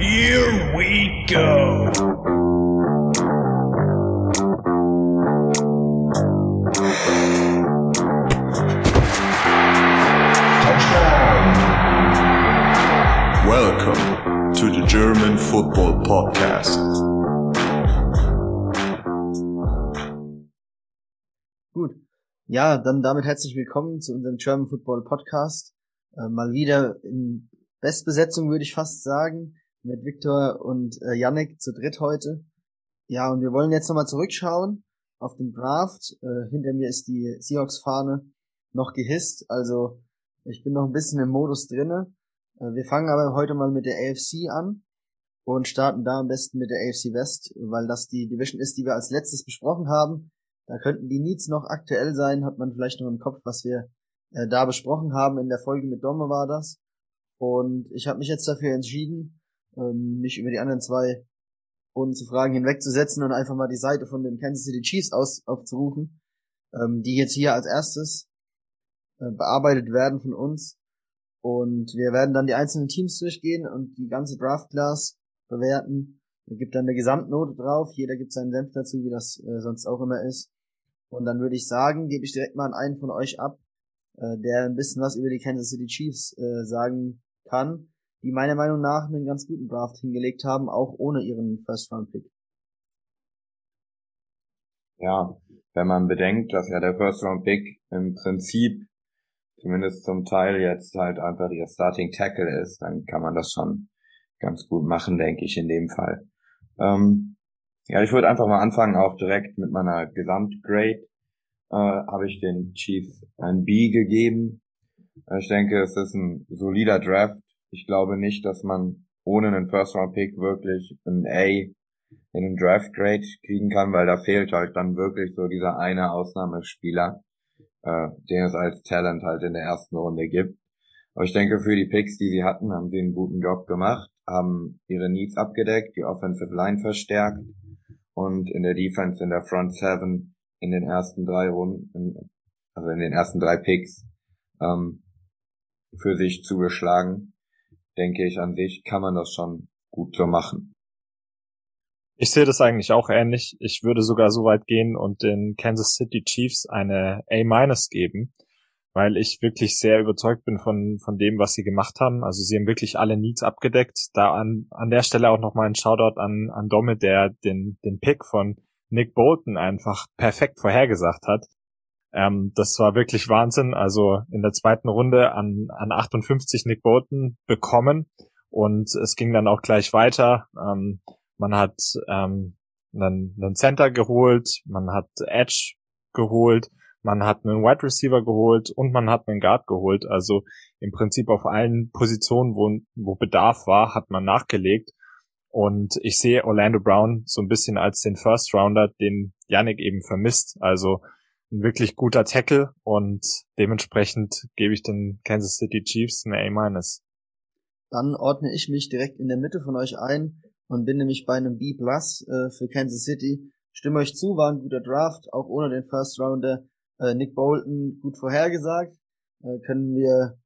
Here we go. Welcome to the German Football Podcast. Gut. Ja, dann damit herzlich willkommen zu unserem German Football Podcast. Äh, mal wieder in Bestbesetzung würde ich fast sagen, mit Viktor und äh, Yannick zu dritt heute. Ja, und wir wollen jetzt nochmal zurückschauen auf den Draft. Äh, hinter mir ist die Seahawks-Fahne noch gehisst, also ich bin noch ein bisschen im Modus drinne. Äh, wir fangen aber heute mal mit der AFC an und starten da am besten mit der AFC West, weil das die Division ist, die wir als letztes besprochen haben. Da könnten die Needs noch aktuell sein, hat man vielleicht noch im Kopf, was wir äh, da besprochen haben. In der Folge mit Domme war das. Und ich habe mich jetzt dafür entschieden, ähm, mich über die anderen zwei ohne zu fragen hinwegzusetzen und einfach mal die Seite von den Kansas City Chiefs aus, aufzurufen, ähm, die jetzt hier als erstes äh, bearbeitet werden von uns. Und wir werden dann die einzelnen Teams durchgehen und die ganze Draft Class bewerten. Da gibt dann eine Gesamtnote drauf. Jeder gibt seinen Senf dazu, wie das äh, sonst auch immer ist. Und dann würde ich sagen, gebe ich direkt mal an einen von euch ab, äh, der ein bisschen was über die Kansas City Chiefs äh, sagen kann, die meiner Meinung nach einen ganz guten Draft hingelegt haben, auch ohne ihren First-Round-Pick. Ja, wenn man bedenkt, dass ja der First-Round-Pick im Prinzip zumindest zum Teil jetzt halt einfach ihr Starting Tackle ist, dann kann man das schon ganz gut machen, denke ich, in dem Fall. Ähm, ja, ich würde einfach mal anfangen, auch direkt mit meiner Gesamtgrade. Äh, habe ich den Chiefs ein B gegeben. Ich denke, es ist ein solider Draft. Ich glaube nicht, dass man ohne einen First-Round-Pick wirklich ein A in einem Draft-Grade kriegen kann, weil da fehlt halt dann wirklich so dieser eine Ausnahmespieler, äh, den es als Talent halt in der ersten Runde gibt. Aber ich denke, für die Picks, die sie hatten, haben sie einen guten Job gemacht, haben ihre Needs abgedeckt, die Offensive Line verstärkt und in der Defense in der Front Seven in den ersten drei Runden, also in den ersten drei Picks, ähm, für sich zugeschlagen. Denke ich, an sich kann man das schon gut so machen. Ich sehe das eigentlich auch ähnlich. Ich würde sogar so weit gehen und den Kansas City Chiefs eine A- geben, weil ich wirklich sehr überzeugt bin von, von dem, was sie gemacht haben. Also sie haben wirklich alle Needs abgedeckt. Da an, an der Stelle auch nochmal ein Shoutout an, an Domme, der den, den Pick von Nick Bolton einfach perfekt vorhergesagt hat. Ähm, das war wirklich Wahnsinn. Also in der zweiten Runde an, an 58 Nick Bolton bekommen und es ging dann auch gleich weiter. Ähm, man hat ähm, einen, einen Center geholt, man hat Edge geholt, man hat einen Wide Receiver geholt und man hat einen Guard geholt. Also im Prinzip auf allen Positionen, wo, wo Bedarf war, hat man nachgelegt. Und ich sehe Orlando Brown so ein bisschen als den First Rounder, den Yannick eben vermisst. Also ein wirklich guter Tackle und dementsprechend gebe ich den Kansas City Chiefs eine A-. Dann ordne ich mich direkt in der Mitte von euch ein und bin nämlich bei einem B Plus äh, für Kansas City. Stimme euch zu, war ein guter Draft, auch ohne den First Rounder. Äh, Nick Bolton gut vorhergesagt. Äh, können wir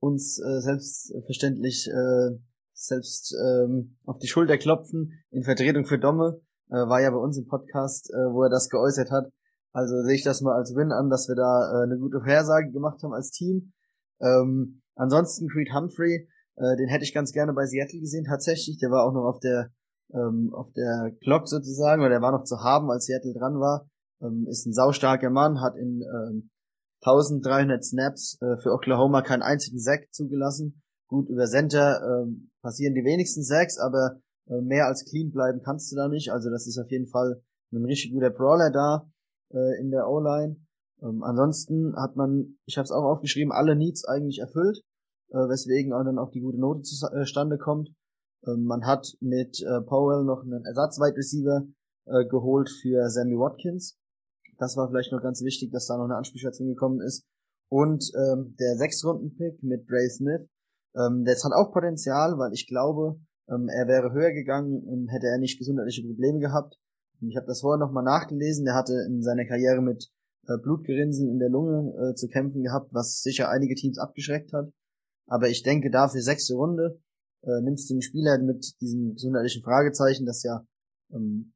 uns äh, selbstverständlich äh, selbst ähm, auf die Schulter klopfen in Vertretung für Domme. Äh, war ja bei uns im Podcast, äh, wo er das geäußert hat. Also sehe ich das mal als Win an, dass wir da äh, eine gute Vorhersage gemacht haben als Team. Ähm, ansonsten Creed Humphrey, äh, den hätte ich ganz gerne bei Seattle gesehen tatsächlich. Der war auch noch auf der ähm, auf der Clock sozusagen, oder der war noch zu haben, als Seattle dran war. Ähm, ist ein saustarker Mann, hat in ähm, 1300 Snaps äh, für Oklahoma keinen einzigen Sack zugelassen. Gut, über Center ähm, passieren die wenigsten Sacks, aber äh, mehr als clean bleiben kannst du da nicht. Also das ist auf jeden Fall ein richtig guter Brawler da äh, in der O-Line. Ähm, ansonsten hat man, ich habe es auch aufgeschrieben, alle Needs eigentlich erfüllt äh, weswegen auch dann auch die gute Note zustande äh, kommt. Ähm, man hat mit äh, Powell noch einen Ersatzwide Receiver äh, geholt für Sammy Watkins. Das war vielleicht noch ganz wichtig, dass da noch eine Ansprechstation gekommen ist. Und ähm, der Sechs-Runden-Pick mit Ray Smith, ähm, das hat auch Potenzial, weil ich glaube, ähm, er wäre höher gegangen, ähm, hätte er nicht gesundheitliche Probleme gehabt. Ich habe das vorher nochmal nachgelesen. Der hatte in seiner Karriere mit äh, Blutgerinnseln in der Lunge äh, zu kämpfen gehabt, was sicher einige Teams abgeschreckt hat. Aber ich denke dafür sechste Runde äh, nimmst du einen Spieler mit diesem gesundheitlichen Fragezeichen, das ja ähm,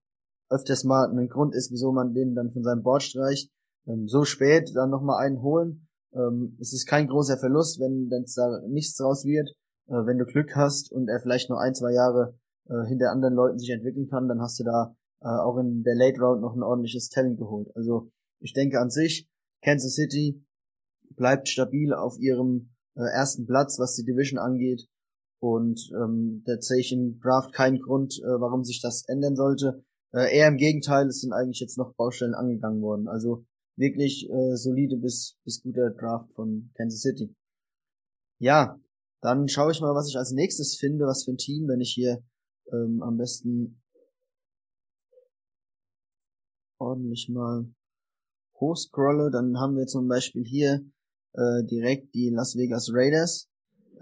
öfters mal ein Grund ist, wieso man den dann von seinem Board streicht, ähm, so spät dann nochmal einen holen. Ähm, es ist kein großer Verlust, wenn es da nichts draus wird. Äh, wenn du Glück hast und er vielleicht noch ein, zwei Jahre äh, hinter anderen Leuten sich entwickeln kann, dann hast du da äh, auch in der Late Round noch ein ordentliches Talent geholt. Also ich denke an sich, Kansas City bleibt stabil auf ihrem äh, ersten Platz, was die Division angeht. Und ähm, da sehe ich im Draft keinen Grund, äh, warum sich das ändern sollte. Äh, eher im Gegenteil, es sind eigentlich jetzt noch Baustellen angegangen worden. Also wirklich äh, solide bis, bis guter Draft von Kansas City. Ja, dann schaue ich mal, was ich als nächstes finde, was für ein Team, wenn ich hier ähm, am besten ordentlich mal hochscrolle, dann haben wir zum Beispiel hier äh, direkt die Las Vegas Raiders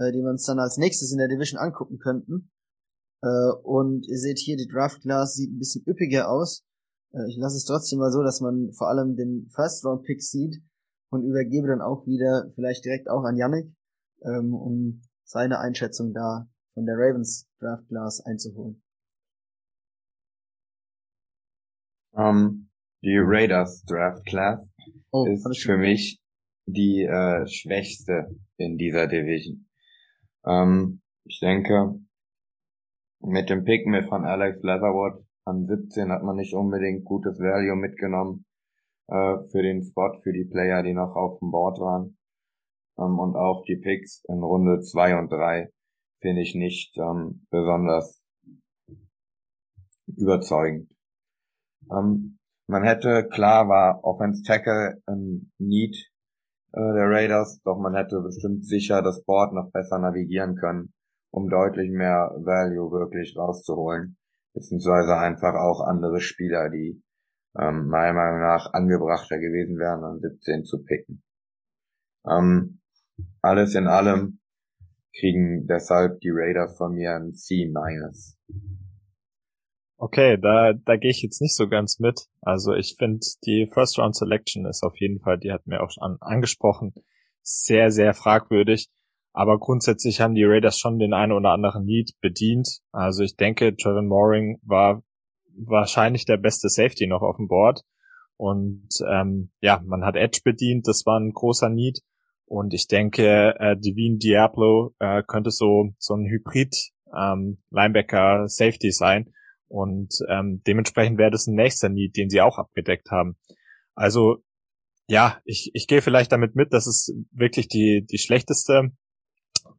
äh, die wir uns dann als nächstes in der Division angucken könnten. Äh, und ihr seht hier, die Draft Class sieht ein bisschen üppiger aus. Äh, ich lasse es trotzdem mal so, dass man vor allem den First Round Pick sieht und übergebe dann auch wieder vielleicht direkt auch an Yannick, ähm, um seine Einschätzung da von der Ravens Draft Class einzuholen. Ähm, die Raiders Draft Class oh, ist für mich die äh, schwächste in dieser Division. Ähm, ich denke, mit dem Pick mit von Alex Leatherwood an 17 hat man nicht unbedingt gutes Value mitgenommen äh, für den Spot, für die Player, die noch auf dem Board waren. Ähm, und auch die Picks in Runde 2 und 3 finde ich nicht ähm, besonders überzeugend. Ähm, man hätte, klar war Offense Tackle ein Need äh, der Raiders, doch man hätte bestimmt sicher das Board noch besser navigieren können, um deutlich mehr Value wirklich rauszuholen, beziehungsweise einfach auch andere Spieler, die ähm, meiner Meinung nach angebrachter gewesen wären, an 17 zu picken. Ähm, alles in allem kriegen deshalb die Raiders von mir ein C-. Okay, da, da gehe ich jetzt nicht so ganz mit. Also ich finde, die First Round Selection ist auf jeden Fall, die hat mir auch schon angesprochen, sehr, sehr fragwürdig. Aber grundsätzlich haben die Raiders schon den einen oder anderen Need bedient. Also ich denke, Trevor Mooring war wahrscheinlich der beste Safety noch auf dem Board. Und ähm, ja, man hat Edge bedient, das war ein großer Need. Und ich denke, äh, Devine Diablo äh, könnte so so ein Hybrid ähm, Linebacker Safety sein und ähm, dementsprechend wäre das ein nächster Need, den sie auch abgedeckt haben. Also ja, ich, ich gehe vielleicht damit mit, dass es wirklich die, die schlechteste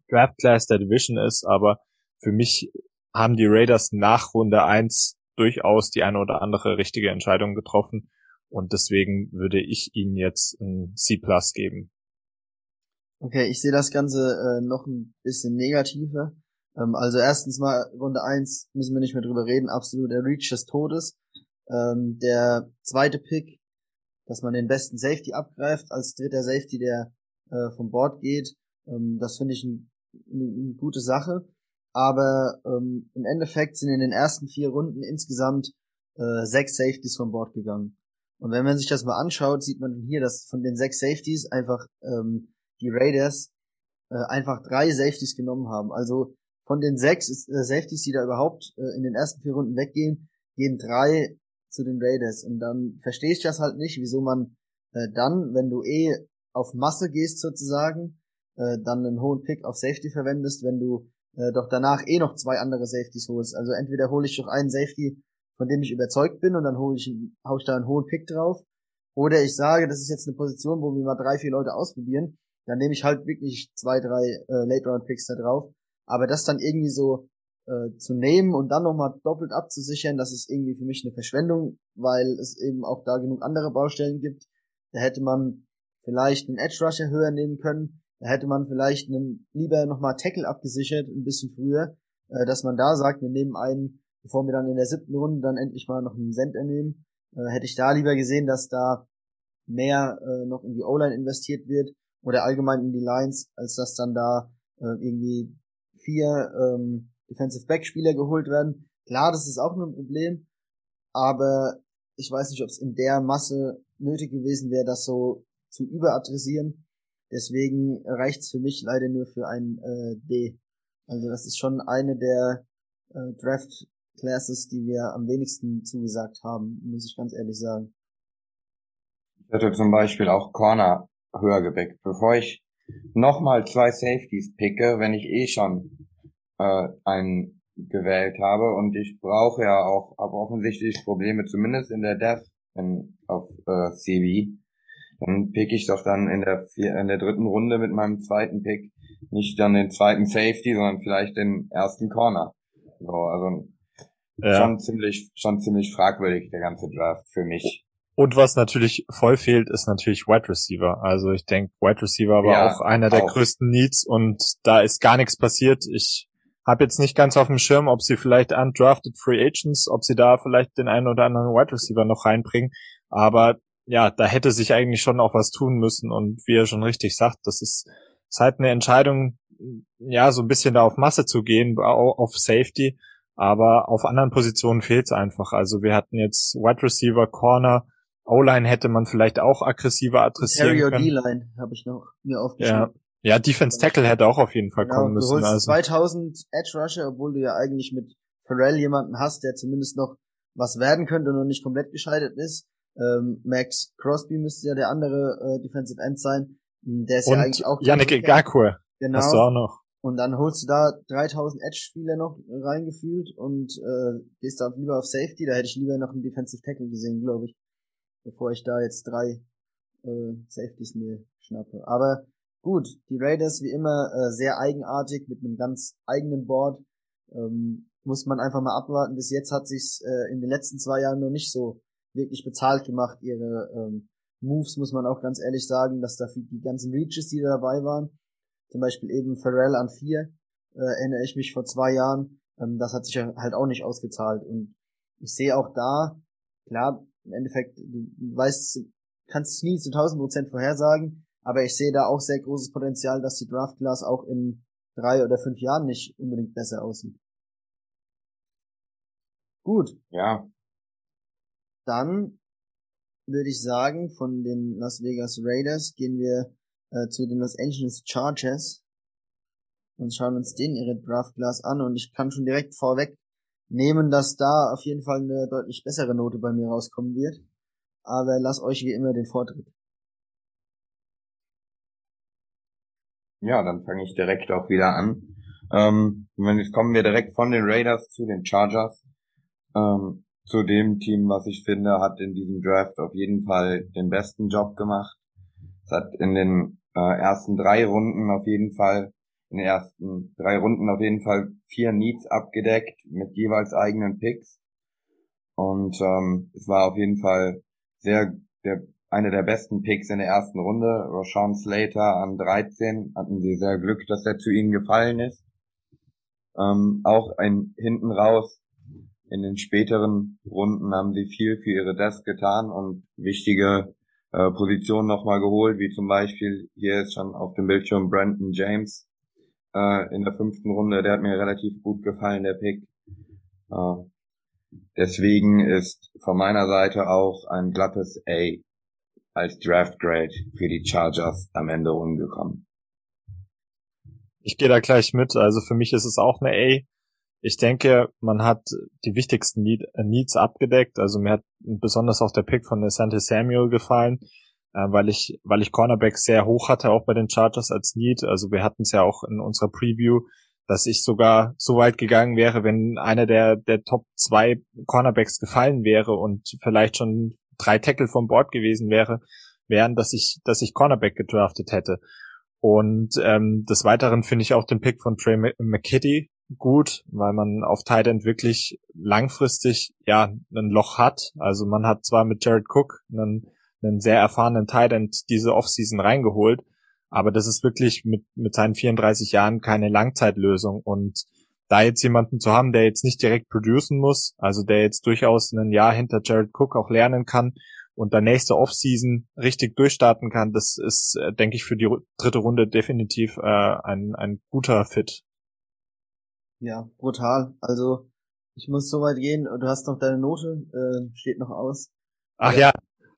Draft Class der Division ist, aber für mich haben die Raiders nach Runde eins durchaus die eine oder andere richtige Entscheidung getroffen und deswegen würde ich ihnen jetzt ein C Plus geben. Okay, ich sehe das Ganze äh, noch ein bisschen negativer. Ähm, also erstens mal Runde eins müssen wir nicht mehr drüber reden, absolut der Reach des Todes. Ähm, der zweite Pick, dass man den besten Safety abgreift als dritter Safety, der äh, vom Board geht, ähm, das finde ich eine ein gute Sache. Aber ähm, im Endeffekt sind in den ersten vier Runden insgesamt äh, sechs Safeties vom Board gegangen. Und wenn man sich das mal anschaut, sieht man hier, dass von den sechs Safeties einfach ähm, die Raiders äh, einfach drei Safeties genommen haben. Also von den sechs äh, Safeties, die da überhaupt äh, in den ersten vier Runden weggehen, gehen drei zu den Raiders. Und dann verstehe ich das halt nicht, wieso man äh, dann, wenn du eh auf Masse gehst sozusagen, äh, dann einen hohen Pick auf Safety verwendest, wenn du äh, doch danach eh noch zwei andere Safeties holst. Also entweder hole ich doch einen Safety, von dem ich überzeugt bin und dann hole ich, hau ich da einen hohen Pick drauf. Oder ich sage, das ist jetzt eine Position, wo wir mal drei, vier Leute ausprobieren. Dann nehme ich halt wirklich zwei, drei äh, Late-Round-Picks da drauf aber das dann irgendwie so äh, zu nehmen und dann nochmal doppelt abzusichern, das ist irgendwie für mich eine Verschwendung, weil es eben auch da genug andere Baustellen gibt. Da hätte man vielleicht einen Edge Rusher höher nehmen können. Da hätte man vielleicht einen, lieber nochmal Tackle abgesichert, ein bisschen früher, äh, dass man da sagt, wir nehmen einen, bevor wir dann in der siebten Runde dann endlich mal noch einen Cent nehmen. Äh, hätte ich da lieber gesehen, dass da mehr äh, noch in die O-Line investiert wird oder allgemein in die Lines, als dass dann da äh, irgendwie vier ähm, Defensive Back Spieler geholt werden. Klar, das ist auch nur ein Problem, aber ich weiß nicht, ob es in der Masse nötig gewesen wäre, das so zu überadressieren. Deswegen reicht's für mich leider nur für ein äh, D. Also das ist schon eine der äh, Draft Classes, die wir am wenigsten zugesagt haben, muss ich ganz ehrlich sagen. Ich hätte zum Beispiel auch Corner höher gebackt. Bevor ich nochmal zwei Safeties picke, wenn ich eh schon äh, einen gewählt habe und ich brauche ja auch, habe offensichtlich Probleme, zumindest in der Death in, auf äh, CB, dann pick ich doch dann in der vier, in der dritten Runde mit meinem zweiten Pick nicht dann den zweiten Safety, sondern vielleicht den ersten Corner. So, also ja. schon ziemlich schon ziemlich fragwürdig der ganze Draft für mich. Und was natürlich voll fehlt, ist natürlich Wide Receiver. Also ich denke, Wide Receiver war ja, auch einer der auch. größten Needs und da ist gar nichts passiert. Ich habe jetzt nicht ganz auf dem Schirm, ob sie vielleicht undrafted Free Agents, ob sie da vielleicht den einen oder anderen Wide Receiver noch reinbringen. Aber ja, da hätte sich eigentlich schon auch was tun müssen. Und wie er schon richtig sagt, das ist, ist halt eine Entscheidung, ja, so ein bisschen da auf Masse zu gehen, auf Safety. Aber auf anderen Positionen fehlt es einfach. Also wir hatten jetzt Wide Receiver, Corner, O-Line hätte man vielleicht auch aggressiver adressieren Terry können. D-Line habe ich noch mir aufgeschrieben. Ja. Ja, Defense Tackle hätte auch auf jeden Fall genau, kommen müssen. Du holst also. 2000 Edge Rusher, obwohl du ja eigentlich mit Pharrell jemanden hast, der zumindest noch was werden könnte und noch nicht komplett gescheitert ist. Ähm, Max Crosby müsste ja der andere äh, Defensive End sein. Hm, der ist und ja eigentlich auch. Yannick Ngakwe. Genau. Hast du auch noch. Und dann holst du da 3000 Edge-Spieler noch reingefühlt und äh, gehst da lieber auf Safety. Da hätte ich lieber noch einen Defensive Tackle gesehen, glaube ich, bevor ich da jetzt drei äh, Safeties mir schnappe. Aber Gut, die Raiders wie immer äh, sehr eigenartig mit einem ganz eigenen Board. Ähm, muss man einfach mal abwarten. Bis jetzt hat sich's äh, in den letzten zwei Jahren noch nicht so wirklich bezahlt gemacht. Ihre ähm, Moves muss man auch ganz ehrlich sagen, dass da die ganzen Reaches, die da dabei waren, zum Beispiel eben Pharrell an vier, äh, erinnere ich mich vor zwei Jahren, ähm, das hat sich halt auch nicht ausgezahlt. Und ich sehe auch da, klar, im Endeffekt, du weißt, kannst es nie zu 1000 Prozent vorhersagen, aber ich sehe da auch sehr großes Potenzial, dass die Draft Class auch in drei oder fünf Jahren nicht unbedingt besser aussieht. Gut. Ja. Dann würde ich sagen, von den Las Vegas Raiders gehen wir äh, zu den Los Angeles Chargers und schauen uns den ihre Draft Class an und ich kann schon direkt vorweg nehmen, dass da auf jeden Fall eine deutlich bessere Note bei mir rauskommen wird. Aber lass euch wie immer den Vortritt. Ja, dann fange ich direkt auch wieder an. Ähm, jetzt kommen wir direkt von den Raiders zu den Chargers. Ähm, zu dem Team, was ich finde, hat in diesem Draft auf jeden Fall den besten Job gemacht. Es hat in den äh, ersten drei Runden auf jeden Fall, in den ersten drei Runden auf jeden Fall vier Needs abgedeckt mit jeweils eigenen Picks. Und ähm, es war auf jeden Fall sehr der eine der besten Picks in der ersten Runde. Rashawn Slater an 13 hatten sie sehr Glück, dass er zu ihnen gefallen ist. Ähm, auch ein hinten raus in den späteren Runden haben sie viel für ihre Desk getan und wichtige äh, Positionen nochmal geholt, wie zum Beispiel hier ist schon auf dem Bildschirm Brandon James äh, in der fünften Runde. Der hat mir relativ gut gefallen, der Pick. Äh, deswegen ist von meiner Seite auch ein glattes A als Draft Grade für die Chargers am Ende rumgekommen. Ich gehe da gleich mit. Also für mich ist es auch eine A. Ich denke, man hat die wichtigsten Need, Needs abgedeckt. Also mir hat besonders auch der Pick von Asante Samuel gefallen, weil ich, weil ich Cornerback sehr hoch hatte, auch bei den Chargers als Need. Also wir hatten es ja auch in unserer Preview, dass ich sogar so weit gegangen wäre, wenn einer der, der Top zwei Cornerbacks gefallen wäre und vielleicht schon drei Tackle vom Board gewesen wäre, wären, dass ich, dass ich Cornerback gedraftet hätte. Und ähm, des Weiteren finde ich auch den Pick von Trey McKitty gut, weil man auf Tight End wirklich langfristig ja ein Loch hat. Also man hat zwar mit Jared Cook einen, einen sehr erfahrenen Tight diese Offseason reingeholt, aber das ist wirklich mit, mit seinen 34 Jahren keine Langzeitlösung. Und da jetzt jemanden zu haben, der jetzt nicht direkt producen muss, also der jetzt durchaus ein Jahr hinter Jared Cook auch lernen kann und dann nächste Offseason richtig durchstarten kann, das ist, äh, denke ich, für die dritte Runde definitiv äh, ein, ein guter Fit. Ja, brutal. Also ich muss so weit gehen. Du hast noch deine Note, äh, steht noch aus. Ach ja,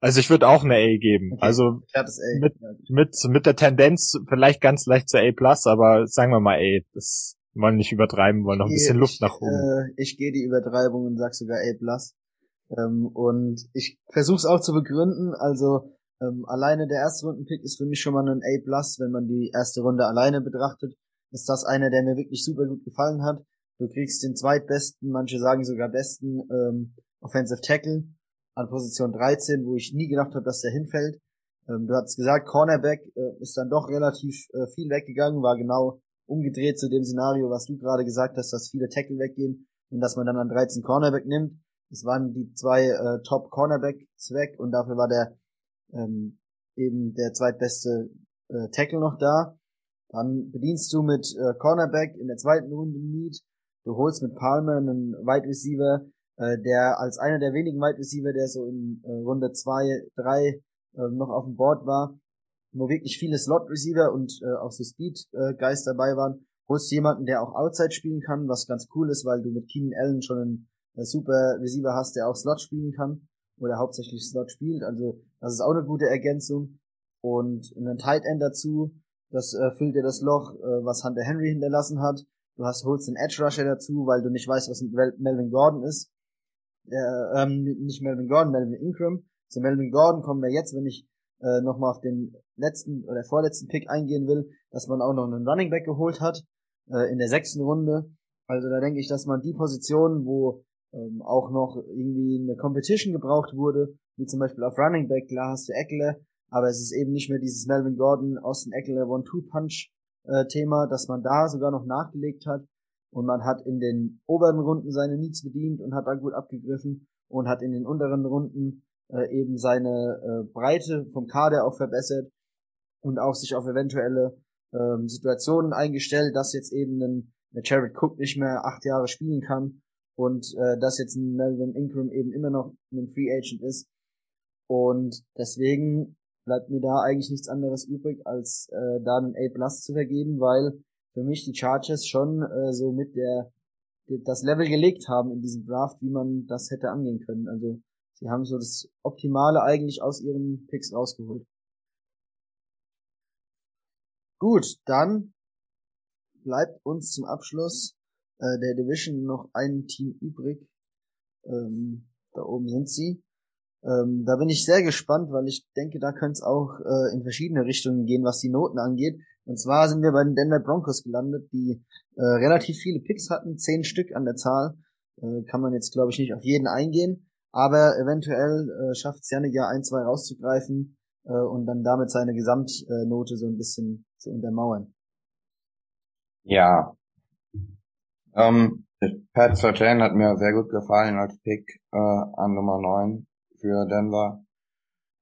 also ich würde auch eine A geben. Okay, also A. Mit, mit, mit der Tendenz vielleicht ganz leicht zur A+, aber sagen wir mal A. Das wollen nicht übertreiben, wollen noch ein bisschen Luft nach oben. Äh, ich gehe die Übertreibung und sag sogar A+. Ähm, und ich versuche es auch zu begründen. Also ähm, alleine der erste Rundenpick ist für mich schon mal ein A+, wenn man die erste Runde alleine betrachtet. Ist das einer, der mir wirklich super gut gefallen hat. Du kriegst den zweitbesten, manche sagen sogar besten ähm, Offensive Tackle an Position 13, wo ich nie gedacht habe, dass der hinfällt. Ähm, du hast gesagt, Cornerback äh, ist dann doch relativ äh, viel weggegangen, war genau umgedreht zu dem Szenario, was du gerade gesagt hast, dass viele Tackle weggehen und dass man dann an 13 Cornerback nimmt. Es waren die zwei äh, Top Cornerbacks weg und dafür war der ähm, eben der zweitbeste äh, Tackle noch da. Dann bedienst du mit äh, Cornerback in der zweiten Runde Need. Du holst mit Palmer einen Wide Receiver, äh, der als einer der wenigen Wide Receiver, der so in äh, Runde zwei, drei äh, noch auf dem Board war, wo wirklich viele Slot Receiver und äh, auch so Speed äh, Guys dabei waren, holst jemanden, der auch Outside spielen kann, was ganz cool ist, weil du mit Keenan Allen schon einen äh, super Receiver hast, der auch Slot spielen kann oder hauptsächlich Slot spielt. Also das ist auch eine gute Ergänzung und einen Tight End dazu. Das äh, füllt dir das Loch, äh, was Hunter Henry hinterlassen hat. Du hast holst einen Edge Rusher dazu, weil du nicht weißt, was Melvin Gordon ist. Äh, ähm, nicht Melvin Gordon, Melvin Ingram. Zu Melvin Gordon kommen wir jetzt, wenn ich äh, nochmal auf den letzten oder vorletzten Pick eingehen will, dass man auch noch einen Running Back geholt hat äh, in der sechsten Runde. Also da denke ich, dass man die Positionen, wo ähm, auch noch irgendwie eine Competition gebraucht wurde, wie zum Beispiel auf Running Back, klar hast du Eckler, aber es ist eben nicht mehr dieses Melvin Gordon, Austin Eckler One-Two-Punch äh, Thema, dass man da sogar noch nachgelegt hat und man hat in den oberen Runden seine Needs bedient und hat da gut abgegriffen und hat in den unteren Runden äh, eben seine äh, Breite vom Kader auch verbessert und auch sich auf eventuelle ähm, Situationen eingestellt, dass jetzt eben ein, ein Jared Cook nicht mehr acht Jahre spielen kann und äh, dass jetzt ein Melvin Ingram eben immer noch ein Free Agent ist. Und deswegen bleibt mir da eigentlich nichts anderes übrig, als äh, da einen A Plus zu vergeben, weil für mich die Chargers schon äh, so mit der das Level gelegt haben in diesem Draft, wie man das hätte angehen können. Also sie haben so das Optimale eigentlich aus ihren Picks rausgeholt. Gut, dann bleibt uns zum Abschluss äh, der Division noch ein Team übrig. Ähm, da oben sind sie. Ähm, da bin ich sehr gespannt, weil ich denke, da könnte es auch äh, in verschiedene Richtungen gehen, was die Noten angeht. Und zwar sind wir bei den Denver Broncos gelandet, die äh, relativ viele Picks hatten, zehn Stück an der Zahl. Äh, kann man jetzt, glaube ich, nicht auf jeden eingehen. Aber eventuell äh, schafft es Janik ja ein, zwei rauszugreifen äh, und dann damit seine Gesamtnote so ein bisschen zu untermauern. Ja, ähm, Pat Sertan hat mir sehr gut gefallen als Pick äh, an Nummer 9 für Denver.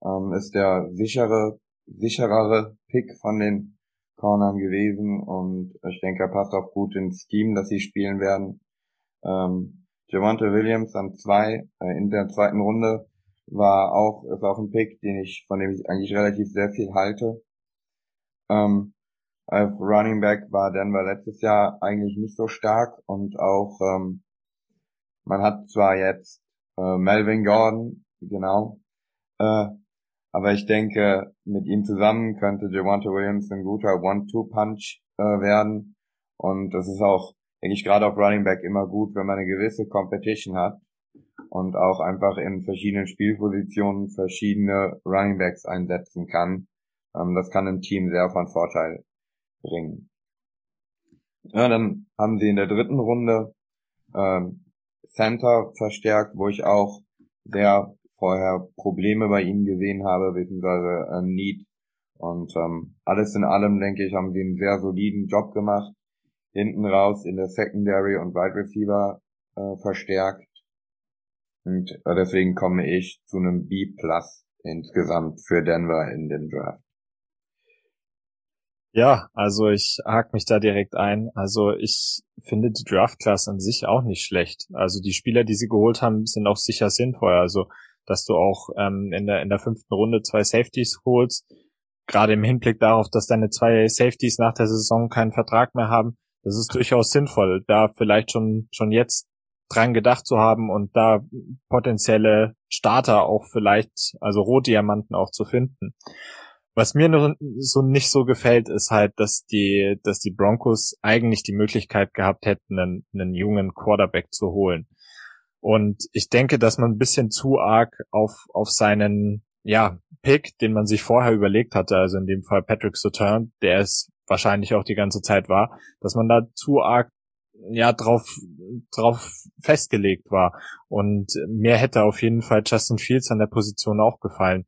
Ähm, ist der sichere, sicherere Pick von den Cornern gewesen und ich denke, er passt auch gut ins Scheme, das sie spielen werden. Ähm, Javante Williams an zwei äh, in der zweiten Runde war auch ist auch ein Pick, den ich von dem ich eigentlich relativ sehr viel halte. Ähm, als Running Back war Denver letztes Jahr eigentlich nicht so stark und auch ähm, man hat zwar jetzt äh, Melvin Gordon, genau, äh, aber ich denke, mit ihm zusammen könnte Javante Williams ein guter One-Two-Punch äh, werden und das ist auch, denke ich, gerade auf Running Back immer gut, wenn man eine gewisse Competition hat und auch einfach in verschiedenen Spielpositionen verschiedene Running Backs einsetzen kann. Ähm, das kann im Team sehr von Vorteil bringen. Ja, dann haben sie in der dritten Runde ähm, Center verstärkt, wo ich auch sehr vorher Probleme bei ihnen gesehen habe, beziehungsweise äh, Need. Und ähm, alles in allem, denke ich, haben sie einen sehr soliden Job gemacht. Hinten raus in der Secondary und Wide Receiver äh, verstärkt. Und äh, deswegen komme ich zu einem B Plus insgesamt für Denver in den Draft. Ja, also ich hake mich da direkt ein. Also ich finde die Draft-Class an sich auch nicht schlecht. Also die Spieler, die sie geholt haben, sind auch sicher sinnvoll. Also dass du auch ähm, in der in der fünften Runde zwei Safeties holst, gerade im Hinblick darauf, dass deine zwei Safeties nach der Saison keinen Vertrag mehr haben, das ist durchaus sinnvoll, da vielleicht schon schon jetzt dran gedacht zu haben und da potenzielle Starter auch vielleicht, also Rohdiamanten auch zu finden. Was mir nur so nicht so gefällt, ist halt, dass die, dass die Broncos eigentlich die Möglichkeit gehabt hätten, einen, einen jungen Quarterback zu holen. Und ich denke, dass man ein bisschen zu arg auf, auf seinen, ja, Pick, den man sich vorher überlegt hatte, also in dem Fall Patrick Saturn, der es wahrscheinlich auch die ganze Zeit war, dass man da zu arg ja drauf drauf festgelegt war. Und mir hätte auf jeden Fall Justin Fields an der Position auch gefallen,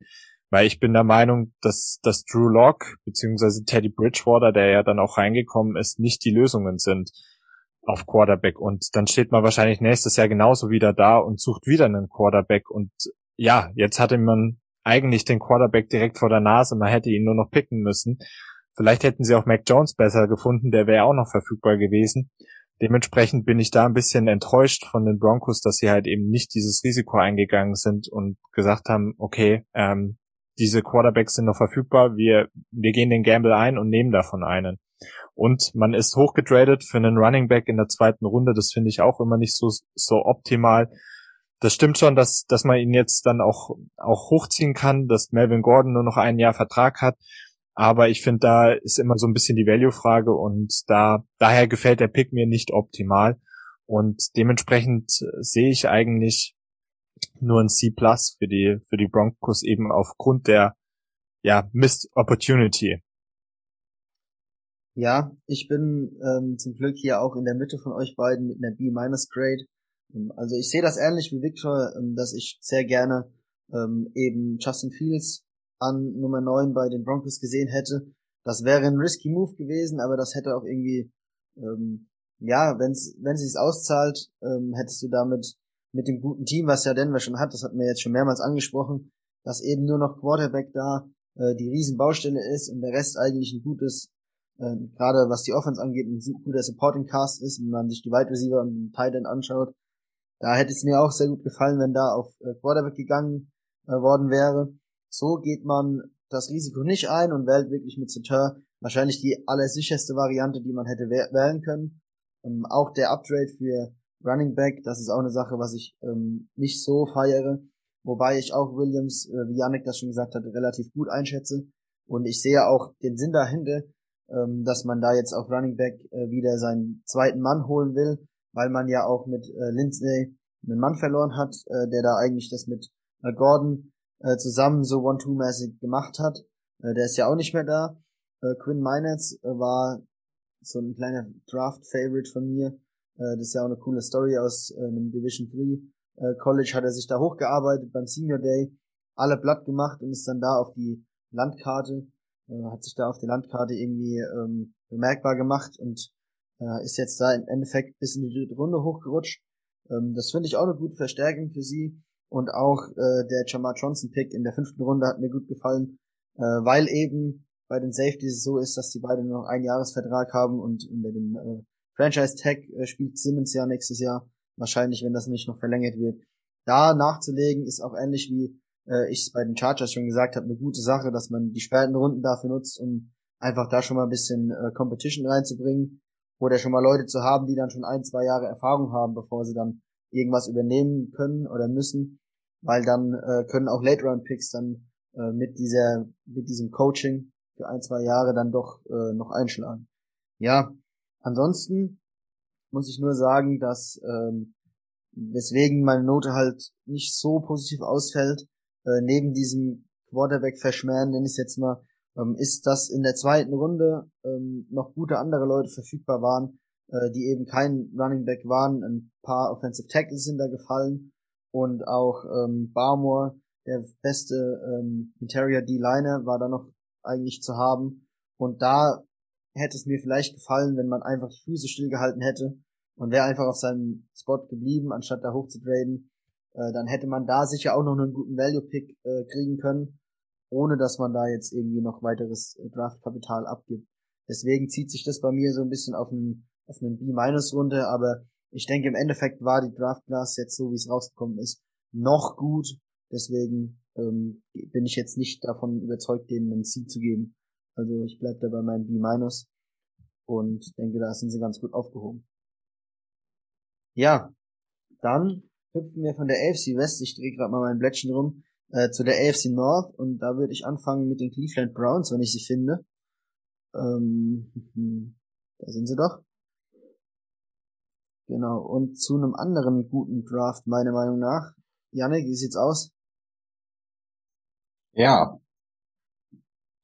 weil ich bin der Meinung, dass dass Drew Lock beziehungsweise Teddy Bridgewater, der ja dann auch reingekommen ist, nicht die Lösungen sind auf Quarterback und dann steht man wahrscheinlich nächstes Jahr genauso wieder da und sucht wieder einen Quarterback und ja, jetzt hatte man eigentlich den Quarterback direkt vor der Nase, man hätte ihn nur noch picken müssen. Vielleicht hätten sie auch Mac Jones besser gefunden, der wäre auch noch verfügbar gewesen. Dementsprechend bin ich da ein bisschen enttäuscht von den Broncos, dass sie halt eben nicht dieses Risiko eingegangen sind und gesagt haben, okay, ähm, diese Quarterbacks sind noch verfügbar, wir, wir gehen den Gamble ein und nehmen davon einen. Und man ist hochgetradet für einen Running Back in der zweiten Runde, das finde ich auch immer nicht so, so optimal. Das stimmt schon, dass, dass man ihn jetzt dann auch, auch hochziehen kann, dass Melvin Gordon nur noch ein Jahr Vertrag hat. Aber ich finde, da ist immer so ein bisschen die Value-Frage und da, daher gefällt der Pick mir nicht optimal. Und dementsprechend sehe ich eigentlich nur ein C Plus für die, für die Broncos eben aufgrund der, ja, Missed Opportunity. Ja, ich bin ähm, zum Glück hier auch in der Mitte von euch beiden mit einer B-Grade. Ähm, also ich sehe das ähnlich wie Victor, ähm, dass ich sehr gerne ähm, eben Justin Fields an Nummer 9 bei den Broncos gesehen hätte. Das wäre ein risky Move gewesen, aber das hätte auch irgendwie, ähm, ja, wenn's, wenn es sich auszahlt, ähm, hättest du damit mit dem guten Team, was ja Denver schon hat, das hatten wir jetzt schon mehrmals angesprochen, dass eben nur noch Quarterback da äh, die Riesenbaustelle ist und der Rest eigentlich ein gutes, äh, gerade was die Offense angeht, ein guter Supporting Cast ist, wenn man sich die Wide Receiver und den Tight End anschaut. Da hätte es mir auch sehr gut gefallen, wenn da auf äh, Quarterback gegangen äh, worden wäre. So geht man das Risiko nicht ein und wählt wirklich mit Satur wahrscheinlich die allersicherste Variante, die man hätte wählen können. Ähm, auch der Upgrade für Running Back, das ist auch eine Sache, was ich ähm, nicht so feiere. Wobei ich auch Williams, äh, wie Yannick das schon gesagt hat, relativ gut einschätze. Und ich sehe auch den Sinn dahinter, ähm, dass man da jetzt auf Running Back äh, wieder seinen zweiten Mann holen will, weil man ja auch mit äh, Lindsay einen Mann verloren hat, äh, der da eigentlich das mit äh, Gordon äh, zusammen so One-Two-mäßig gemacht hat. Äh, der ist ja auch nicht mehr da. Äh, Quinn Meinertz äh, war so ein kleiner Draft-Favorite von mir. Äh, das ist ja auch eine coole Story aus äh, einem Division 3 äh, College. Hat er sich da hochgearbeitet beim Senior Day, alle blatt gemacht und ist dann da auf die Landkarte, äh, hat sich da auf die Landkarte irgendwie ähm, bemerkbar gemacht und äh, ist jetzt da im Endeffekt bis in die dritte Runde hochgerutscht. Ähm, das finde ich auch eine gute Verstärkung für sie. Und auch äh, der Jamar Johnson Pick in der fünften Runde hat mir gut gefallen, äh, weil eben bei den Safeties so ist, dass die beiden nur noch einen Jahresvertrag haben und unter dem äh, Franchise Tag äh, spielt Simmons ja nächstes Jahr. Wahrscheinlich, wenn das nicht noch verlängert wird. Da nachzulegen ist auch ähnlich wie äh, ich es bei den Chargers schon gesagt habe, eine gute Sache, dass man die späten Runden dafür nutzt, um einfach da schon mal ein bisschen äh, Competition reinzubringen oder schon mal Leute zu haben, die dann schon ein, zwei Jahre Erfahrung haben, bevor sie dann irgendwas übernehmen können oder müssen, weil dann äh, können auch Late Round Picks dann äh, mit dieser mit diesem Coaching für ein zwei Jahre dann doch äh, noch einschlagen. Ja, ansonsten muss ich nur sagen, dass ähm, weswegen meine Note halt nicht so positiv ausfällt, äh, neben diesem Quarterback verschmähen, nenne ich es jetzt mal, ähm, ist, dass in der zweiten Runde ähm, noch gute andere Leute verfügbar waren, äh, die eben kein Running Back waren. Ein paar Offensive Tackles sind da gefallen und auch ähm, Barmore, der beste ähm, Interior D-Liner, war da noch eigentlich zu haben. Und da hätte es mir vielleicht gefallen, wenn man einfach die Füße stillgehalten hätte und wäre einfach auf seinem Spot geblieben, anstatt da hoch zu traden. Äh, dann hätte man da sicher auch noch einen guten Value-Pick äh, kriegen können, ohne dass man da jetzt irgendwie noch weiteres äh, Draftkapital abgibt. Deswegen zieht sich das bei mir so ein bisschen auf einen auf einen B-Runde, aber ich denke im Endeffekt war die Draft Class jetzt so, wie es rausgekommen ist, noch gut. Deswegen ähm, bin ich jetzt nicht davon überzeugt, denen einen C zu geben. Also ich bleib da bei meinem B- und denke, da sind sie ganz gut aufgehoben. Ja, dann hüpfen wir von der AFC West, ich drehe gerade mal mein Blättchen rum, äh, zu der AFC North und da würde ich anfangen mit den Cleveland Browns, wenn ich sie finde. Ähm, da sind sie doch. Genau, und zu einem anderen guten Draft, meiner Meinung nach. Janik, wie sieht's aus? Ja.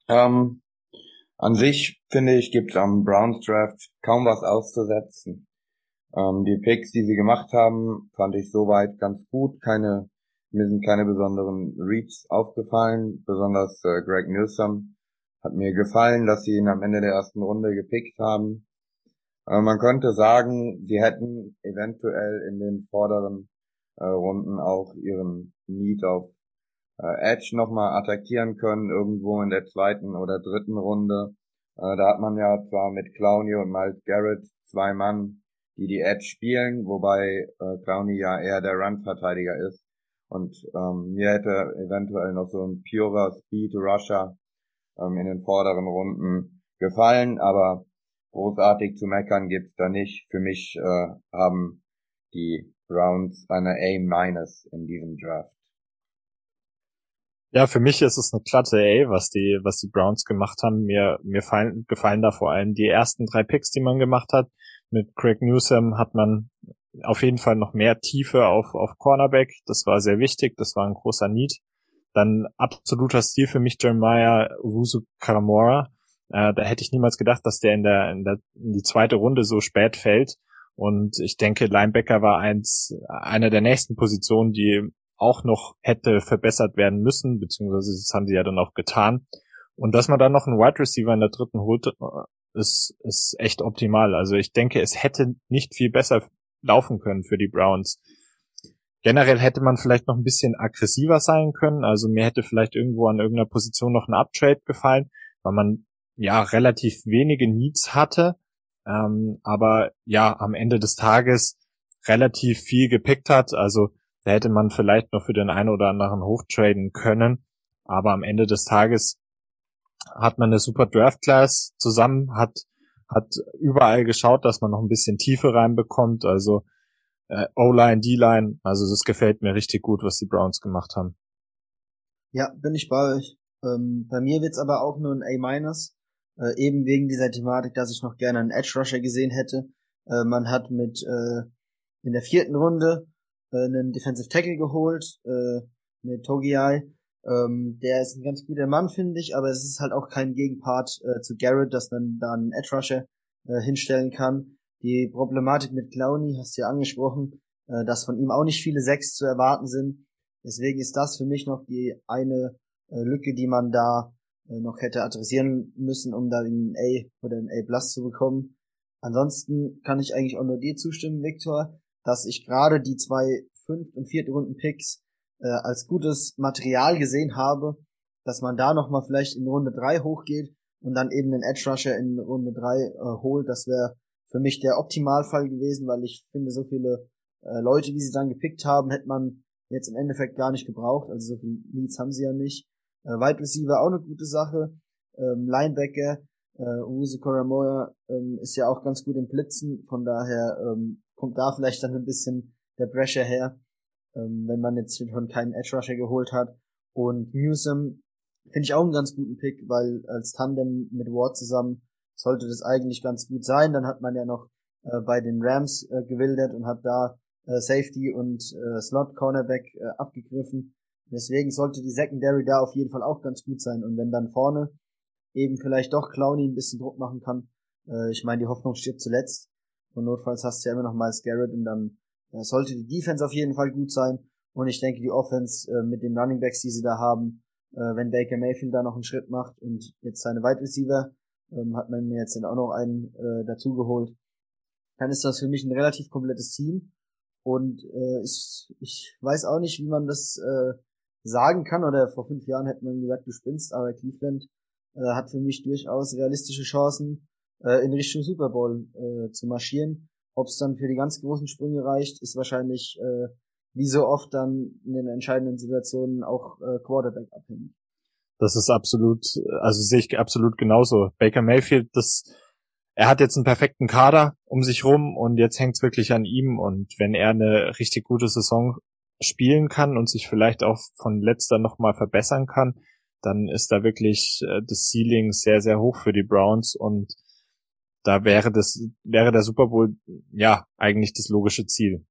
Ähm, an sich, finde ich, gibt am Browns Draft kaum was auszusetzen. Ähm, die Picks, die sie gemacht haben, fand ich soweit ganz gut. Keine, mir sind keine besonderen Reads aufgefallen, besonders äh, Greg Newsom hat mir gefallen, dass sie ihn am Ende der ersten Runde gepickt haben. Äh, man könnte sagen, sie hätten eventuell in den vorderen äh, Runden auch ihren Need auf äh, Edge nochmal attackieren können, irgendwo in der zweiten oder dritten Runde. Äh, da hat man ja zwar mit Clowney und Miles Garrett zwei Mann, die die Edge spielen, wobei äh, Clowney ja eher der Run-Verteidiger ist. Und ähm, mir hätte eventuell noch so ein purer Speed-Rusher ähm, in den vorderen Runden gefallen, aber großartig zu meckern gibt's da nicht. Für mich äh, haben die Browns eine A- in diesem Draft. Ja, für mich ist es eine glatte A, was die, was die Browns gemacht haben. Mir, mir fallen, gefallen da vor allem die ersten drei Picks, die man gemacht hat. Mit Craig Newsom hat man auf jeden Fall noch mehr Tiefe auf, auf Cornerback. Das war sehr wichtig. Das war ein großer Need. Dann absoluter Stil für mich Jeremiah Wusu Karamora. Äh, da hätte ich niemals gedacht, dass der in der, in der in die zweite Runde so spät fällt. Und ich denke, Linebacker war eins, einer der nächsten Positionen, die auch noch hätte verbessert werden müssen, beziehungsweise das haben sie ja dann auch getan. Und dass man dann noch einen Wide Receiver in der dritten ist, ist echt optimal. Also ich denke, es hätte nicht viel besser laufen können für die Browns. Generell hätte man vielleicht noch ein bisschen aggressiver sein können. Also mir hätte vielleicht irgendwo an irgendeiner Position noch ein Uptrade gefallen, weil man ja relativ wenige Needs hatte. Ähm, aber ja, am Ende des Tages relativ viel gepickt hat. Also da hätte man vielleicht noch für den einen oder anderen hochtraden können. Aber am Ende des Tages hat man eine super Draft Class zusammen, hat, hat überall geschaut, dass man noch ein bisschen Tiefe reinbekommt. Also äh, O-Line, D-Line. Also das gefällt mir richtig gut, was die Browns gemacht haben. Ja, bin ich bei euch. Ähm, bei mir wird's aber auch nur ein A-, äh, eben wegen dieser Thematik, dass ich noch gerne einen Edge Rusher gesehen hätte. Äh, man hat mit äh, in der vierten Runde äh, einen Defensive Tackle geholt äh, mit Togiai. Ähm, der ist ein ganz guter Mann, finde ich, aber es ist halt auch kein Gegenpart äh, zu Garrett, dass man da einen Edge Rusher äh, hinstellen kann. Die Problematik mit Clowney hast du ja angesprochen, äh, dass von ihm auch nicht viele Sechs zu erwarten sind. Deswegen ist das für mich noch die eine äh, Lücke, die man da äh, noch hätte adressieren müssen, um da einen A oder einen A Plus zu bekommen. Ansonsten kann ich eigentlich auch nur dir zustimmen, Victor dass ich gerade die zwei fünf und vierte Runden Picks äh, als gutes Material gesehen habe, dass man da noch mal vielleicht in Runde drei hochgeht und dann eben den Edge Rusher in Runde drei äh, holt. Das wäre für mich der Optimalfall gewesen, weil ich finde, so viele äh, Leute, wie sie dann gepickt haben, hätte man jetzt im Endeffekt gar nicht gebraucht. Also so viele Needs haben sie ja nicht. Äh, Wide Receiver auch eine gute Sache. Ähm, Linebacker, äh, Use Koramoya ähm, ist ja auch ganz gut im Blitzen. Von daher ähm, kommt da vielleicht dann ein bisschen der Pressure her, ähm, wenn man jetzt schon keinen Edge Rusher geholt hat. Und Newsom finde ich auch einen ganz guten Pick, weil als Tandem mit Ward zusammen sollte das eigentlich ganz gut sein. Dann hat man ja noch äh, bei den Rams äh, gewildert und hat da äh, Safety und äh, Slot Cornerback äh, abgegriffen. Deswegen sollte die Secondary da auf jeden Fall auch ganz gut sein. Und wenn dann vorne eben vielleicht doch Clowney ein bisschen Druck machen kann, äh, ich meine, die Hoffnung stirbt zuletzt, und notfalls hast du ja immer noch Miles Garrett und dann äh, sollte die Defense auf jeden Fall gut sein. Und ich denke, die Offense äh, mit den Running Backs, die sie da haben, äh, wenn Baker Mayfield da noch einen Schritt macht und jetzt seine Wide Receiver, ähm, hat man mir jetzt dann auch noch einen äh, dazugeholt, dann ist das für mich ein relativ komplettes Team. Und äh, ich, ich weiß auch nicht, wie man das äh, sagen kann. Oder vor fünf Jahren hätte man gesagt, du spinnst, aber Cleveland äh, hat für mich durchaus realistische Chancen, äh, in Richtung Super Bowl äh, zu marschieren. Ob es dann für die ganz großen Sprünge reicht, ist wahrscheinlich äh, wie so oft dann in den entscheidenden Situationen auch äh, Quarterback abhängig. Das ist absolut, also sehe ich absolut genauso. Baker Mayfield, das, er hat jetzt einen perfekten Kader um sich rum und jetzt hängt es wirklich an ihm. Und wenn er eine richtig gute Saison spielen kann und sich vielleicht auch von letzter nochmal verbessern kann, dann ist da wirklich äh, das Ceiling sehr, sehr hoch für die Browns und da wäre das, wäre der Super Bowl, ja, eigentlich das logische Ziel.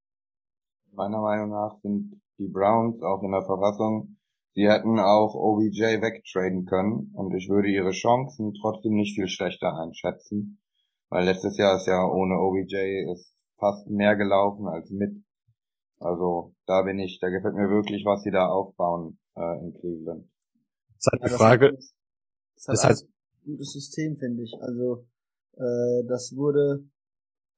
Meiner Meinung nach sind die Browns auch in der Verfassung, sie hätten auch OBJ wegtraden können und ich würde ihre Chancen trotzdem nicht viel schlechter einschätzen, weil letztes Jahr ist ja ohne OBJ ist fast mehr gelaufen als mit. Also da bin ich, da gefällt mir wirklich, was sie da aufbauen äh, in Cleveland. Das ist halt die Frage. Das ist halt ein gutes System, finde ich. Also äh, das wurde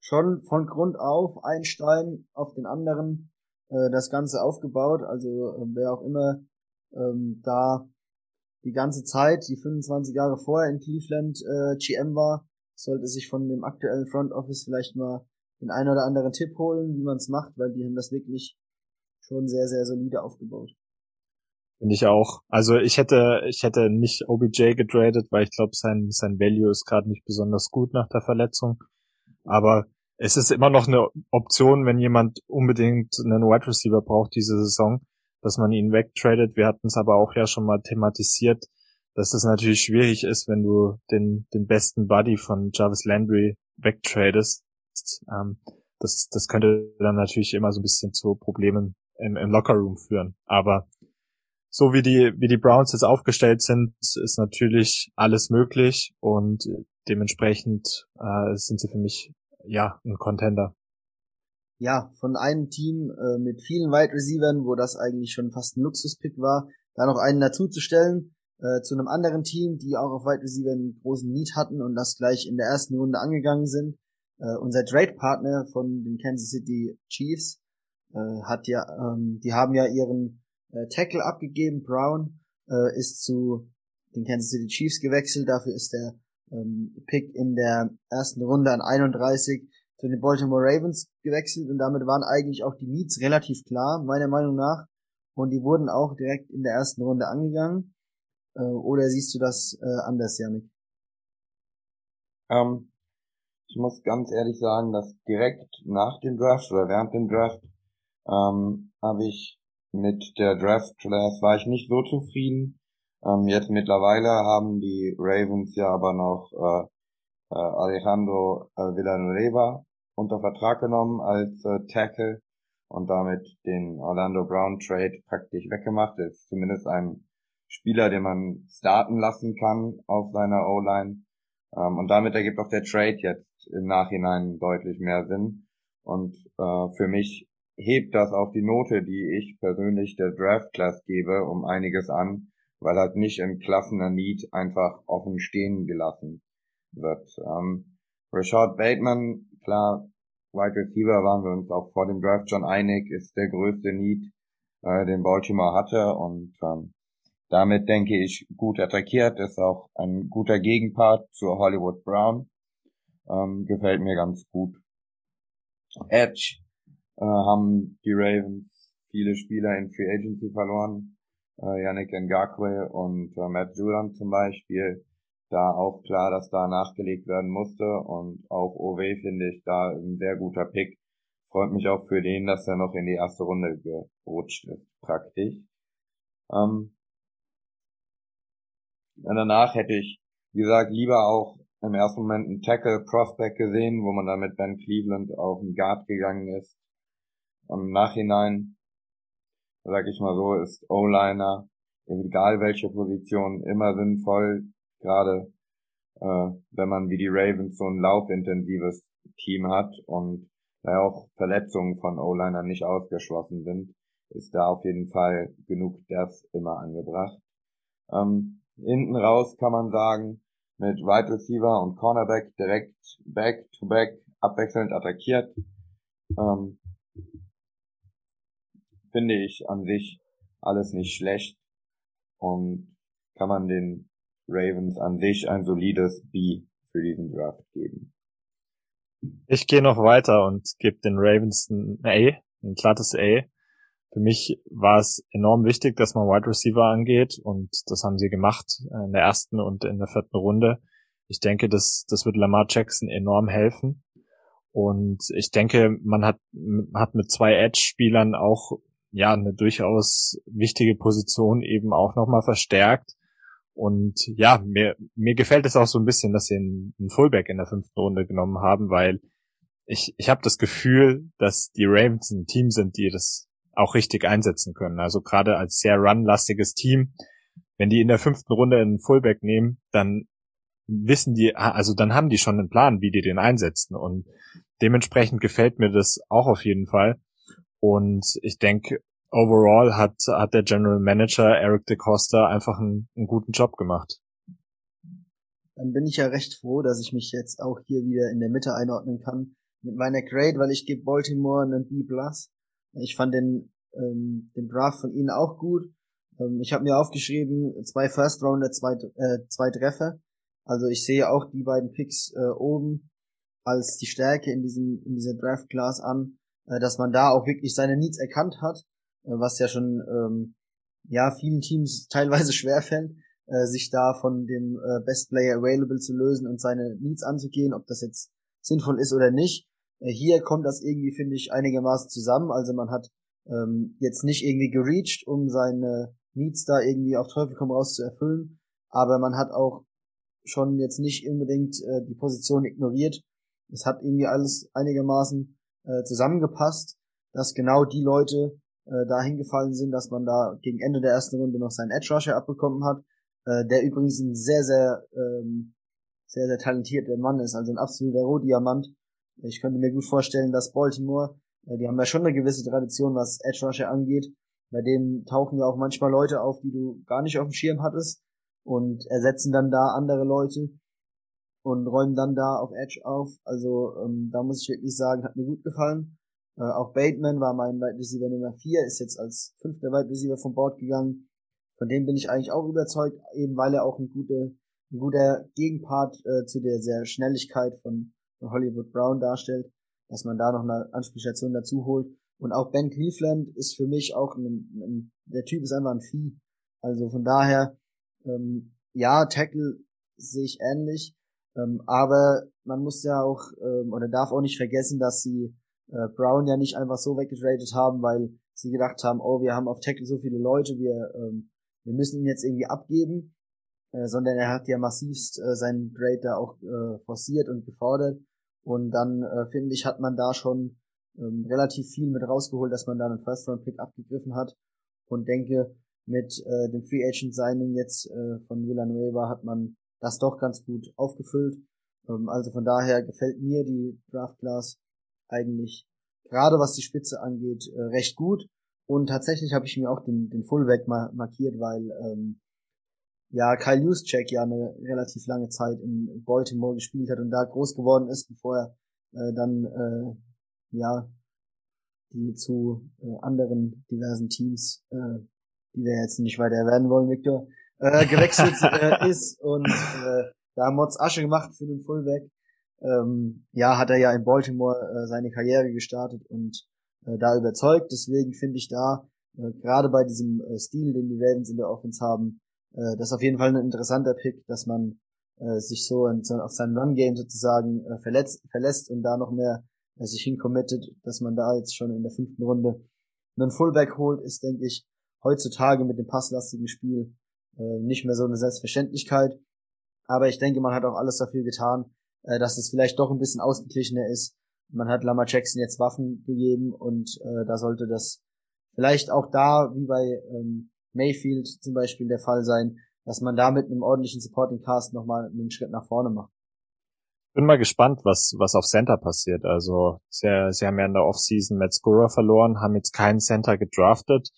schon von Grund auf ein Stein auf den anderen äh, das Ganze aufgebaut. Also äh, wer auch immer ähm, da die ganze Zeit, die 25 Jahre vorher in Cleveland äh, GM war, sollte sich von dem aktuellen Front Office vielleicht mal den einen oder anderen Tipp holen, wie man es macht, weil die haben das wirklich schon sehr, sehr solide aufgebaut. Finde ich auch. Also ich hätte, ich hätte nicht OBJ getradet, weil ich glaube, sein, sein Value ist gerade nicht besonders gut nach der Verletzung. Aber es ist immer noch eine Option, wenn jemand unbedingt einen Wide Receiver braucht diese Saison, dass man ihn wegtradet. Wir hatten es aber auch ja schon mal thematisiert, dass es natürlich schwierig ist, wenn du den, den besten Buddy von Jarvis Landry wegtradest. Ähm, das, das könnte dann natürlich immer so ein bisschen zu Problemen im, im Lockerroom führen. Aber so wie die, wie die Browns jetzt aufgestellt sind, ist natürlich alles möglich und dementsprechend äh, sind sie für mich ja ein Contender. Ja, von einem Team äh, mit vielen Wide Receivern, wo das eigentlich schon fast ein Luxuspick war, da noch einen dazuzustellen, äh, zu einem anderen Team, die auch auf Wide Receiver einen großen Need hatten und das gleich in der ersten Runde angegangen sind. Äh, unser Trade-Partner von den Kansas City Chiefs äh, hat ja, ähm, die haben ja ihren äh, Tackle abgegeben. Brown äh, ist zu den Kansas City Chiefs gewechselt. Dafür ist der ähm, Pick in der ersten Runde an 31 zu den Baltimore Ravens gewechselt und damit waren eigentlich auch die Needs relativ klar, meiner Meinung nach. Und die wurden auch direkt in der ersten Runde angegangen. Äh, oder siehst du das äh, anders, Janik? Ähm, ich muss ganz ehrlich sagen, dass direkt nach dem Draft oder während dem Draft ähm, habe ich mit der Draft Class war ich nicht so zufrieden. Ähm, jetzt mittlerweile haben die Ravens ja aber noch äh, äh, Alejandro äh, Villanueva unter Vertrag genommen als äh, Tackle und damit den Orlando Brown Trade praktisch weggemacht. Er ist zumindest ein Spieler, den man starten lassen kann auf seiner O-Line. Ähm, und damit ergibt auch der Trade jetzt im Nachhinein deutlich mehr Sinn. Und äh, für mich hebt das auch die Note, die ich persönlich der Draft Class gebe, um einiges an, weil halt nicht im klaffender Need einfach offen stehen gelassen wird. Ähm, Rashad Bateman, klar, Wide Receiver waren wir uns auch vor dem Draft schon einig, ist der größte Need, äh, den Baltimore hatte und ähm, damit denke ich gut attackiert, ist auch ein guter Gegenpart zu Hollywood Brown, ähm, gefällt mir ganz gut. Edge äh, haben die Ravens viele Spieler in Free Agency verloren. Äh, Yannick Ngakwe und äh, Matt Judon zum Beispiel. Da auch klar, dass da nachgelegt werden musste und auch OW finde ich da ein sehr guter Pick. Freut mich auch für den, dass er noch in die erste Runde gerutscht ist, praktisch. Ähm, danach hätte ich, wie gesagt, lieber auch im ersten Moment einen Tackle Prospect gesehen, wo man dann mit Ben Cleveland auf den Guard gegangen ist. Und im Nachhinein, sag ich mal so, ist O-Liner, egal welche Position, immer sinnvoll, gerade äh, wenn man wie die Ravens so ein laufintensives Team hat und da auch Verletzungen von O-Liner nicht ausgeschlossen sind, ist da auf jeden Fall genug das immer angebracht. Ähm, hinten raus kann man sagen, mit Wide Receiver und Cornerback direkt back to back abwechselnd attackiert. Ähm, finde ich an sich alles nicht schlecht und kann man den Ravens an sich ein solides B für diesen Draft geben. Ich gehe noch weiter und gebe den Ravens ein A, ein glattes A. Für mich war es enorm wichtig, dass man Wide Receiver angeht und das haben sie gemacht in der ersten und in der vierten Runde. Ich denke, das, das wird Lamar Jackson enorm helfen. Und ich denke, man hat, hat mit zwei Edge-Spielern auch ja eine durchaus wichtige Position eben auch nochmal verstärkt. Und ja, mir, mir gefällt es auch so ein bisschen, dass sie einen, einen Fullback in der fünften Runde genommen haben, weil ich, ich habe das Gefühl, dass die Ravens ein Team sind, die das auch richtig einsetzen können. Also gerade als sehr runlastiges Team, wenn die in der fünften Runde einen Fullback nehmen, dann wissen die, also dann haben die schon einen Plan, wie die den einsetzen. Und dementsprechend gefällt mir das auch auf jeden Fall. Und ich denke, overall hat, hat der General Manager Eric DeCosta einfach einen, einen guten Job gemacht. Dann bin ich ja recht froh, dass ich mich jetzt auch hier wieder in der Mitte einordnen kann mit meiner Grade, weil ich gebe Baltimore einen B+. Ich fand den, ähm, den Draft von ihnen auch gut. Ähm, ich habe mir aufgeschrieben, zwei First Rounder, zwei, äh, zwei Treffer. Also ich sehe auch die beiden Picks äh, oben als die Stärke in diesem in dieser Draft Class an, dass man da auch wirklich seine Needs erkannt hat, äh, was ja schon ähm, ja vielen Teams teilweise schwerfällt, äh, sich da von dem äh, Best Player Available zu lösen und seine Needs anzugehen, ob das jetzt sinnvoll ist oder nicht. Äh, hier kommt das irgendwie, finde ich, einigermaßen zusammen. Also man hat ähm, jetzt nicht irgendwie gereached, um seine Needs da irgendwie auf Teufel komm raus zu erfüllen, aber man hat auch schon jetzt nicht unbedingt äh, die Position ignoriert. Es hat irgendwie alles einigermaßen äh, zusammengepasst, dass genau die Leute äh, da hingefallen sind, dass man da gegen Ende der ersten Runde noch seinen Edge Rusher abbekommen hat, äh, der übrigens ein sehr, sehr, ähm, sehr, sehr talentierter Mann ist, also ein absoluter Rohdiamant. Ich könnte mir gut vorstellen, dass Baltimore, äh, die haben ja schon eine gewisse Tradition, was Edge Rusher angeht. Bei denen tauchen ja auch manchmal Leute auf, die du gar nicht auf dem Schirm hattest und ersetzen dann da andere Leute und räumen dann da auf Edge auf. Also ähm, da muss ich wirklich sagen, hat mir gut gefallen. Äh, auch Bateman war mein Wide Receiver Nummer 4, ist jetzt als fünfter Wide Receiver vom Board gegangen. Von dem bin ich eigentlich auch überzeugt, eben weil er auch ein guter, ein guter Gegenpart äh, zu der sehr Schnelligkeit von, von Hollywood Brown darstellt, dass man da noch eine Anspielstation dazu holt. Und auch Ben Cleveland ist für mich auch ein, ein der Typ ist einfach ein Vieh. Also von daher, ähm, ja, Tackle sehe ich ähnlich. Ähm, aber man muss ja auch ähm, oder darf auch nicht vergessen, dass sie äh, Brown ja nicht einfach so weggetradet haben, weil sie gedacht haben, oh, wir haben auf Tackle so viele Leute, wir, ähm, wir müssen ihn jetzt irgendwie abgeben, äh, sondern er hat ja massivst äh, seinen Trade da auch äh, forciert und gefordert. Und dann, äh, finde ich, hat man da schon ähm, relativ viel mit rausgeholt, dass man da einen First-Round-Pick abgegriffen hat. Und denke, mit äh, dem Free Agent Signing jetzt äh, von Villanueva hat man das doch ganz gut aufgefüllt. Ähm, also von daher gefällt mir die Draft Class eigentlich gerade was die Spitze angeht äh, recht gut. Und tatsächlich habe ich mir auch den, den Fullback ma markiert, weil ähm, ja Kyle Juszczyk ja eine relativ lange Zeit in Baltimore gespielt hat und da groß geworden ist, bevor er äh, dann äh, ja die zu äh, anderen diversen Teams, äh, die wir jetzt nicht weiter erwähnen wollen, Victor, äh, gewechselt äh, ist und äh, da Mods Asche gemacht für den Fullback. Ähm, ja, hat er ja in Baltimore äh, seine Karriere gestartet und äh, da überzeugt. Deswegen finde ich da, äh, gerade bei diesem äh, Stil, den die Ravens in der Offense haben, äh, das ist auf jeden Fall ein interessanter Pick, dass man äh, sich so, in, so auf sein Run-Game sozusagen äh, verletzt, verlässt und da noch mehr äh, sich hinkommittet, dass man da jetzt schon in der fünften Runde einen Fullback holt, ist, denke ich, heutzutage mit dem passlastigen Spiel äh, nicht mehr so eine Selbstverständlichkeit. Aber ich denke, man hat auch alles dafür getan, äh, dass es vielleicht doch ein bisschen ausgeglichener ist. Man hat Lama Jackson jetzt Waffen gegeben und äh, da sollte das vielleicht auch da, wie bei ähm, Mayfield zum Beispiel der Fall sein, dass man da mit einem ordentlichen Supporting Cast nochmal einen Schritt nach vorne macht. Bin mal gespannt, was, was auf Center passiert. Also, sie, sie haben ja in der Offseason Matt Scorer verloren, haben jetzt keinen Center gedraftet.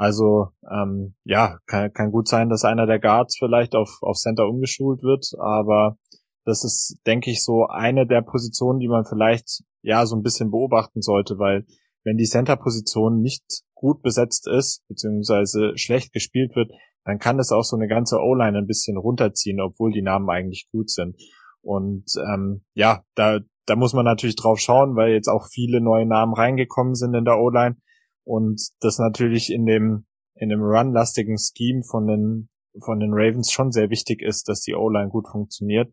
Also ähm, ja, kann, kann gut sein, dass einer der Guards vielleicht auf, auf Center umgeschult wird, aber das ist, denke ich, so eine der Positionen, die man vielleicht ja so ein bisschen beobachten sollte, weil wenn die Center-Position nicht gut besetzt ist, beziehungsweise schlecht gespielt wird, dann kann das auch so eine ganze O-Line ein bisschen runterziehen, obwohl die Namen eigentlich gut sind. Und ähm, ja, da, da muss man natürlich drauf schauen, weil jetzt auch viele neue Namen reingekommen sind in der O-Line und das natürlich in dem in dem runlastigen Scheme von den von den Ravens schon sehr wichtig ist, dass die O-Line gut funktioniert.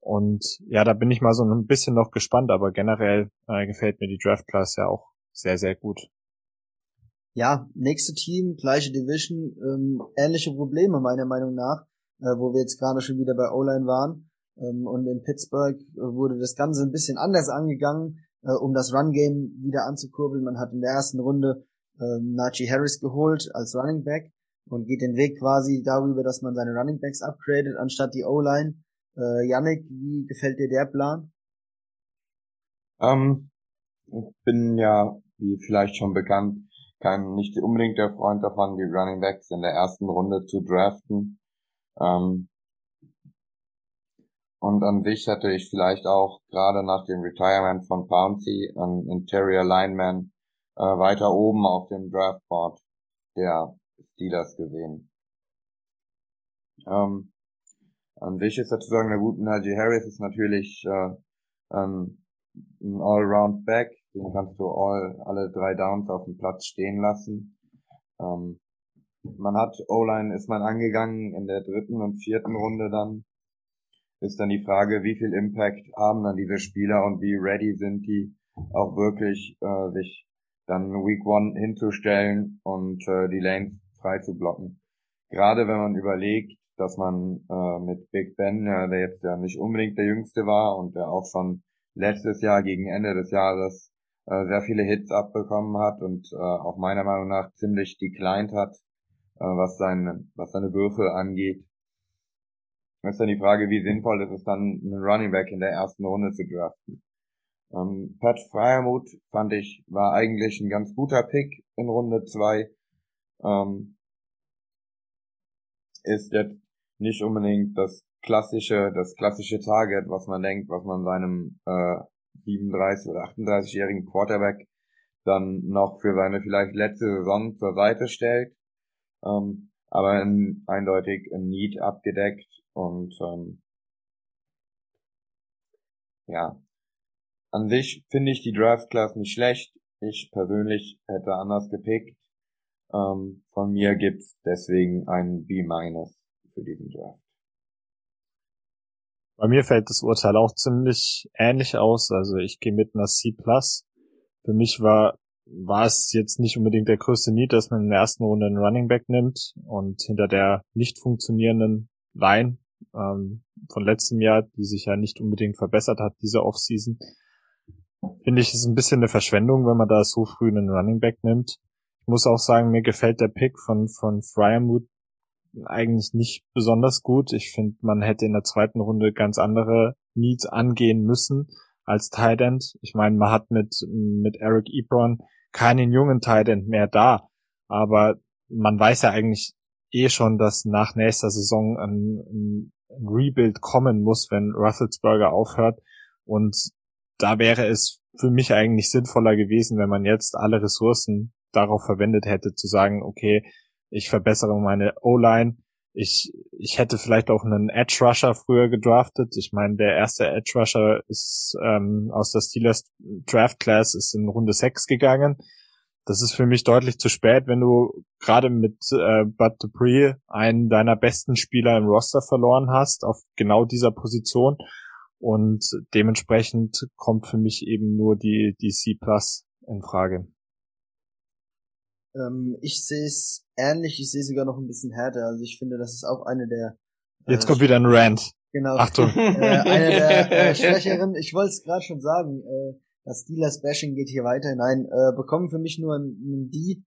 Und ja, da bin ich mal so ein bisschen noch gespannt, aber generell äh, gefällt mir die Draft Class ja auch sehr, sehr gut. Ja, nächste Team, gleiche Division, ähm, ähnliche Probleme meiner Meinung nach, äh, wo wir jetzt gerade schon wieder bei O-Line waren. Ähm, und in Pittsburgh äh, wurde das Ganze ein bisschen anders angegangen, äh, um das Run-Game wieder anzukurbeln. Man hat in der ersten Runde ähm, Najee Harris geholt als Running Back und geht den Weg quasi darüber, dass man seine Running Backs upgradet, anstatt die O-Line. Äh, Yannick, wie gefällt dir der Plan? Ähm, ich bin ja, wie vielleicht schon bekannt, kein nicht unbedingt der Freund davon, die Running Backs in der ersten Runde zu draften. Ähm, und an sich hätte ich vielleicht auch gerade nach dem Retirement von Pouncy einen Interior Lineman äh, weiter oben auf dem Draftboard der Steelers gesehen. Ähm, an sich ist sozusagen der gute Najee Harris ist natürlich äh, ähm, ein Allround Back, den kannst du all, alle drei Downs auf dem Platz stehen lassen. Ähm, man hat O-Line ist man angegangen in der dritten und vierten Runde dann. Ist dann die Frage, wie viel Impact haben dann diese Spieler und wie ready sind die auch wirklich äh, sich dann Week One hinzustellen und äh, die Lanes frei zu blocken. Gerade wenn man überlegt, dass man äh, mit Big Ben, ja, der jetzt ja nicht unbedingt der Jüngste war und der auch schon letztes Jahr gegen Ende des Jahres äh, sehr viele Hits abbekommen hat und äh, auch meiner Meinung nach ziemlich declined hat, äh, was, seine, was seine Würfe angeht. Ist dann die Frage, wie sinnvoll ist es dann, einen Running Back in der ersten Runde zu draften. Ähm, Pat Fryermuth fand ich, war eigentlich ein ganz guter Pick in Runde zwei. Ähm, ist jetzt nicht unbedingt das klassische, das klassische Target, was man denkt, was man seinem äh, 37 oder 38-jährigen Quarterback dann noch für seine vielleicht letzte Saison zur Seite stellt. Ähm, aber in, eindeutig ein Need abgedeckt und ähm, ja, an sich finde ich die Draft Class nicht schlecht. Ich persönlich hätte anders gepickt. Ähm, von mir gibt's deswegen ein B- für diesen Draft. Bei mir fällt das Urteil auch ziemlich ähnlich aus. Also ich gehe mit einer C+. Für mich war, war es jetzt nicht unbedingt der größte Need, dass man in der ersten Runde einen Running Back nimmt und hinter der nicht funktionierenden Line ähm, von letztem Jahr, die sich ja nicht unbedingt verbessert hat, diese Offseason, finde ich, ist ein bisschen eine Verschwendung, wenn man da so früh einen Running Back nimmt. Ich muss auch sagen, mir gefällt der Pick von, von Fryermuth eigentlich nicht besonders gut. Ich finde, man hätte in der zweiten Runde ganz andere Needs angehen müssen als Tight End. Ich meine, man hat mit, mit Eric Ebron keinen jungen Tight End mehr da, aber man weiß ja eigentlich eh schon, dass nach nächster Saison ein, ein, Rebuild kommen muss, wenn Russelsberger aufhört und da wäre es für mich eigentlich sinnvoller gewesen, wenn man jetzt alle Ressourcen darauf verwendet hätte, zu sagen, okay, ich verbessere meine O-Line. Ich, ich hätte vielleicht auch einen Edge Rusher früher gedraftet. Ich meine, der erste Edge Rusher ist ähm, aus der Steelers Draft Class ist in Runde 6 gegangen. Das ist für mich deutlich zu spät, wenn du gerade mit äh, Bud Dupree einen deiner besten Spieler im Roster verloren hast auf genau dieser Position. Und dementsprechend kommt für mich eben nur die, die C Plus in Frage. Ähm, ich sehe es ähnlich, ich sehe sogar noch ein bisschen härter. Also ich finde, das ist auch eine der. Äh, Jetzt kommt wieder ein Rant. Genau. Achtung. Äh, eine der äh, Schwächeren, ich wollte es gerade schon sagen, äh, das Steelers Bashing geht hier weiter. Nein, äh, bekommen für mich nur ein, D,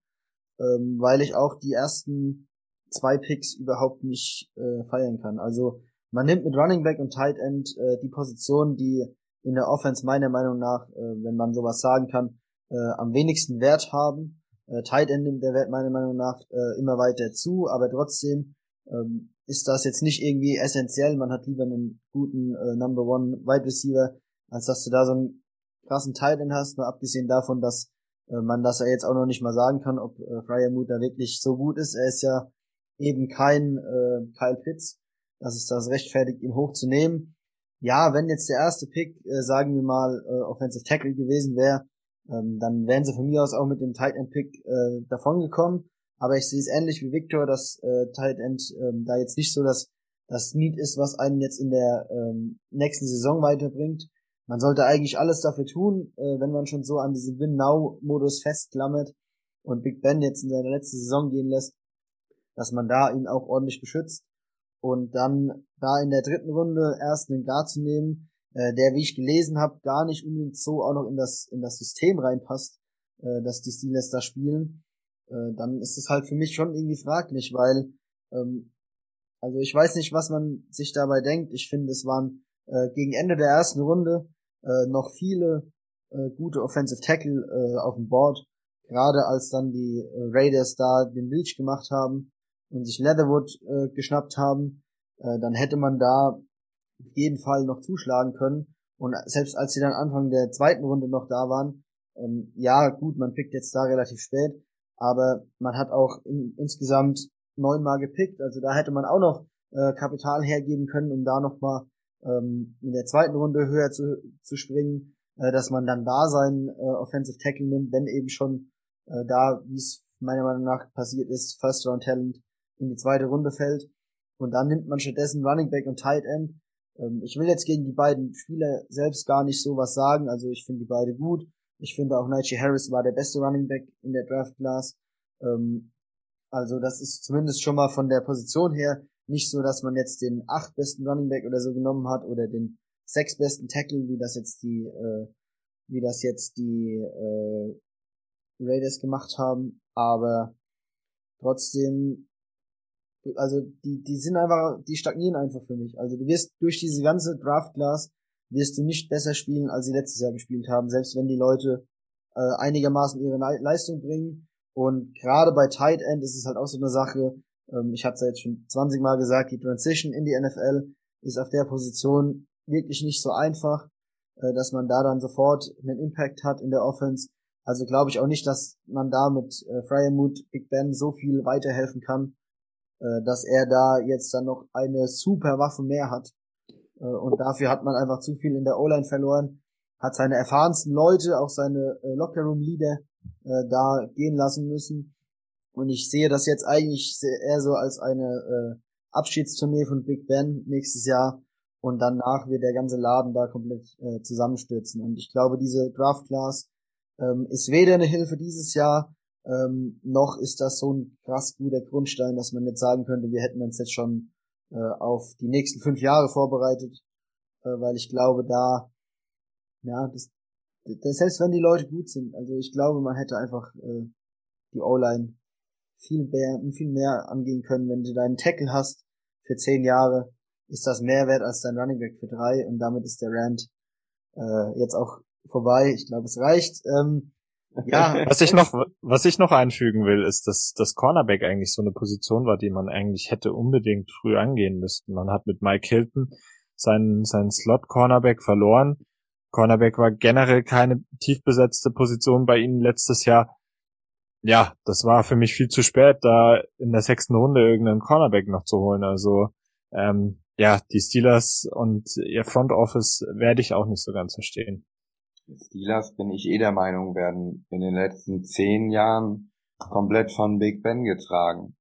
ähm, weil ich auch die ersten zwei Picks überhaupt nicht äh, feiern kann. Also man nimmt mit Running Back und Tight End äh, die Position, die in der Offense meiner Meinung nach, äh, wenn man sowas sagen kann, äh, am wenigsten Wert haben. Äh, Tight End nimmt der Wert meiner Meinung nach äh, immer weiter zu, aber trotzdem ähm, ist das jetzt nicht irgendwie essentiell. Man hat lieber einen guten äh, Number One Wide Receiver, als dass du da so einen krassen Tight End hast. Nur abgesehen davon, dass äh, man das ja jetzt auch noch nicht mal sagen kann, ob äh, Fryermuth da wirklich so gut ist. Er ist ja eben kein äh, Kyle Pitts, dass es das rechtfertigt, ihn hochzunehmen. Ja, wenn jetzt der erste Pick, äh, sagen wir mal, äh, Offensive Tackle gewesen wäre, ähm, dann wären sie von mir aus auch mit dem Tight End Pick äh, davongekommen. Aber ich sehe es ähnlich wie Victor, dass äh, Tight End ähm, da jetzt nicht so das, das Need ist, was einen jetzt in der ähm, nächsten Saison weiterbringt. Man sollte eigentlich alles dafür tun, äh, wenn man schon so an diesem Win-Now-Modus festklammert und Big Ben jetzt in seine letzte Saison gehen lässt, dass man da ihn auch ordentlich beschützt und dann da in der dritten Runde erst einen Guard zu nehmen, äh, der, wie ich gelesen habe, gar nicht unbedingt so auch noch in das in das System reinpasst, äh, dass die Steelers da spielen, äh, dann ist es halt für mich schon irgendwie fraglich, weil ähm, also ich weiß nicht, was man sich dabei denkt. Ich finde, es waren äh, gegen Ende der ersten Runde äh, noch viele äh, gute Offensive Tackle äh, auf dem Board, gerade als dann die äh, Raiders da den Reach gemacht haben und sich Leatherwood äh, geschnappt haben, äh, dann hätte man da auf jeden Fall noch zuschlagen können. Und selbst als sie dann Anfang der zweiten Runde noch da waren, ähm, ja gut, man pickt jetzt da relativ spät, aber man hat auch in, insgesamt neunmal gepickt, also da hätte man auch noch äh, Kapital hergeben können, um da nochmal ähm, in der zweiten Runde höher zu, zu springen, äh, dass man dann da seinen äh, Offensive Tackle nimmt, wenn eben schon äh, da, wie es meiner Meinung nach passiert ist, First Round Talent in die zweite Runde fällt. Und dann nimmt man stattdessen Running Back und Tight End. Ähm, ich will jetzt gegen die beiden Spieler selbst gar nicht so was sagen. Also ich finde die beide gut. Ich finde auch Najee Harris war der beste Running Back in der Draft Class. Ähm, also das ist zumindest schon mal von der Position her nicht so, dass man jetzt den acht besten Running Back oder so genommen hat oder den sechs besten Tackle, wie das jetzt die, äh, wie das jetzt die äh, Raiders gemacht haben. Aber trotzdem, also die, die sind einfach, die stagnieren einfach für mich. Also du wirst durch diese ganze Draft Class wirst du nicht besser spielen, als sie letztes Jahr gespielt haben, selbst wenn die Leute äh, einigermaßen ihre Leistung bringen. Und gerade bei Tight End ist es halt auch so eine Sache, ähm, ich hatte es ja jetzt schon 20 Mal gesagt, die Transition in die NFL ist auf der Position wirklich nicht so einfach, äh, dass man da dann sofort einen Impact hat in der Offense. Also glaube ich auch nicht, dass man da mit äh, Fryermuth Big Ben so viel weiterhelfen kann, äh, dass er da jetzt dann noch eine super Waffe mehr hat. Äh, und dafür hat man einfach zu viel in der O-Line verloren, hat seine erfahrensten Leute, auch seine äh, Lockerroom-Leader äh, da gehen lassen müssen. Und ich sehe das jetzt eigentlich eher so als eine äh, Abschiedstournee von Big Ben nächstes Jahr. Und danach wird der ganze Laden da komplett äh, zusammenstürzen. Und ich glaube, diese Draft Class ähm, ist weder eine Hilfe dieses Jahr, ähm, noch ist das so ein krass guter Grundstein, dass man jetzt sagen könnte, wir hätten uns jetzt schon äh, auf die nächsten fünf Jahre vorbereitet, äh, weil ich glaube, da, ja, das, das, selbst wenn die Leute gut sind, also ich glaube, man hätte einfach äh, die O-Line viel mehr, viel mehr angehen können. Wenn du deinen Tackle hast für zehn Jahre, ist das mehr wert als dein Running Back für drei und damit ist der Rand äh, jetzt auch vorbei. Ich glaube, es reicht. Ähm, ja, was ich noch, was ich noch einfügen will, ist, dass das Cornerback eigentlich so eine Position war, die man eigentlich hätte unbedingt früh angehen müssten. Man hat mit Mike Hilton seinen, seinen Slot Cornerback verloren. Cornerback war generell keine tief besetzte Position bei ihnen letztes Jahr ja, das war für mich viel zu spät, da in der sechsten Runde irgendeinen Cornerback noch zu holen. Also ähm, ja, die Steelers und ihr Front Office werde ich auch nicht so ganz verstehen. Steelers bin ich eh der Meinung, werden in den letzten zehn Jahren komplett von Big Ben getragen.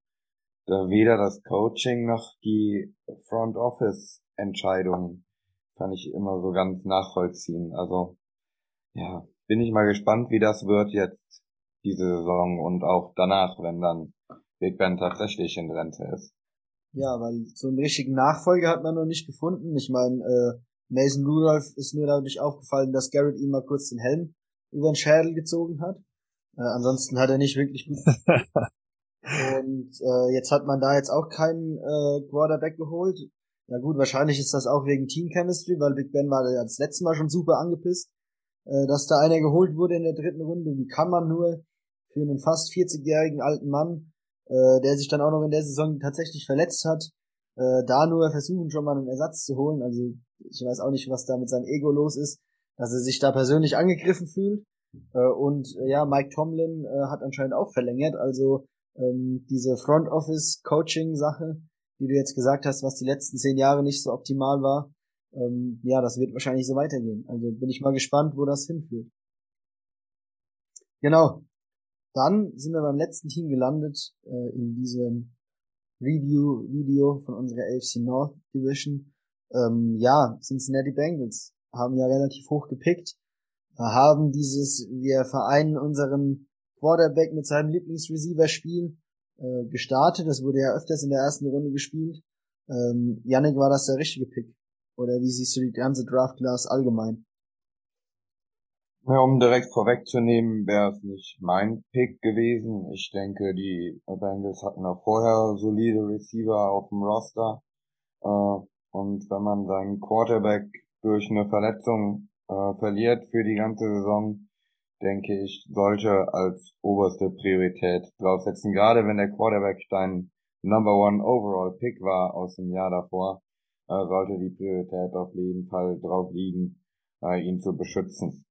Da weder das Coaching noch die Front Office Entscheidungen kann ich immer so ganz nachvollziehen. Also ja, bin ich mal gespannt, wie das wird jetzt diese Saison und auch danach, wenn dann Big Ben tatsächlich in Rente ist. Ja, weil so einen richtigen Nachfolger hat man noch nicht gefunden. Ich meine, äh, Mason Rudolph ist nur dadurch aufgefallen, dass Garrett ihm mal kurz den Helm über den Schädel gezogen hat. Äh, ansonsten hat er nicht wirklich gut. und äh, jetzt hat man da jetzt auch keinen äh, Quarterback geholt. Ja gut, wahrscheinlich ist das auch wegen Team Chemistry, weil Big Ben war ja das letzte Mal schon super angepisst, äh, dass da einer geholt wurde in der dritten Runde. Wie kann man nur für einen fast 40-jährigen alten Mann, äh, der sich dann auch noch in der Saison tatsächlich verletzt hat, äh, da nur versuchen, schon mal einen Ersatz zu holen. Also ich weiß auch nicht, was da mit seinem Ego los ist, dass er sich da persönlich angegriffen fühlt. Äh, und äh, ja, Mike Tomlin äh, hat anscheinend auch verlängert. Also ähm, diese Front Office Coaching Sache, die du jetzt gesagt hast, was die letzten zehn Jahre nicht so optimal war, ähm, ja, das wird wahrscheinlich so weitergehen. Also bin ich mal gespannt, wo das hinführt. Genau. Dann sind wir beim letzten Team gelandet äh, in diesem Review-Video von unserer AFC North Division. Ähm, ja, Cincinnati Bengals haben ja relativ hoch gepickt, haben dieses, wir vereinen unseren Quarterback mit seinem Lieblingsreceiver-Spiel äh, gestartet. Das wurde ja öfters in der ersten Runde gespielt. Ähm, Yannick, war das der richtige Pick? Oder wie siehst du die ganze Draft-Class allgemein? Ja, um direkt vorwegzunehmen, wäre es nicht mein Pick gewesen. Ich denke, die Bengals hatten auch vorher solide Receiver auf dem Roster. Äh, und wenn man seinen Quarterback durch eine Verletzung äh, verliert für die ganze Saison, denke ich, sollte als oberste Priorität draufsetzen. Gerade wenn der Quarterback dein Number One Overall Pick war aus dem Jahr davor, äh, sollte die Priorität auf jeden Fall drauf liegen, ihn zu beschützen.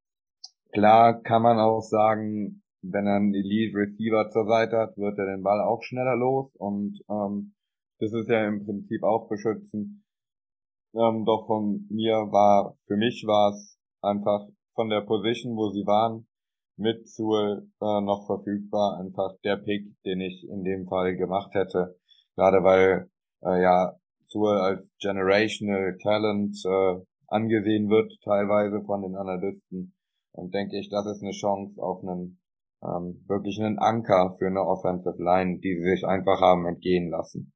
Klar kann man auch sagen, wenn er einen Elite Receiver zur Seite hat, wird er den Ball auch schneller los und ähm, das ist ja im Prinzip auch beschützen. Ähm, doch von mir war, für mich war es einfach von der Position, wo sie waren, mit Sewell äh, noch verfügbar, einfach der Pick, den ich in dem Fall gemacht hätte. Gerade weil äh, ja Sewell als Generational Talent äh, angesehen wird, teilweise von den Analysten. Und denke ich, das ist eine Chance auf einen ähm, wirklich einen Anker für eine Offensive Line, die sie sich einfach haben entgehen lassen.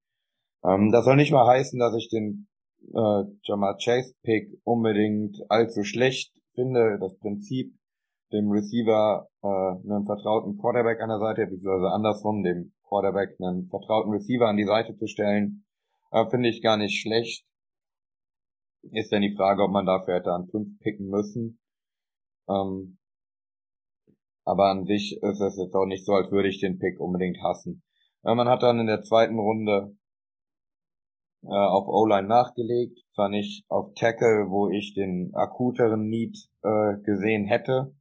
Ähm, das soll nicht mal heißen, dass ich den äh, Jamal Chase Pick unbedingt allzu schlecht finde. Das Prinzip, dem Receiver äh, einen vertrauten Quarterback an der Seite, beziehungsweise andersrum, dem Quarterback einen vertrauten Receiver an die Seite zu stellen, äh, finde ich gar nicht schlecht. Ist dann die Frage, ob man dafür hätte an fünf picken müssen. Ähm, aber an sich ist es jetzt auch nicht so, als würde ich den Pick unbedingt hassen. Äh, man hat dann in der zweiten Runde äh, auf O-Line nachgelegt, zwar nicht auf Tackle, wo ich den akuteren Need äh, gesehen hätte,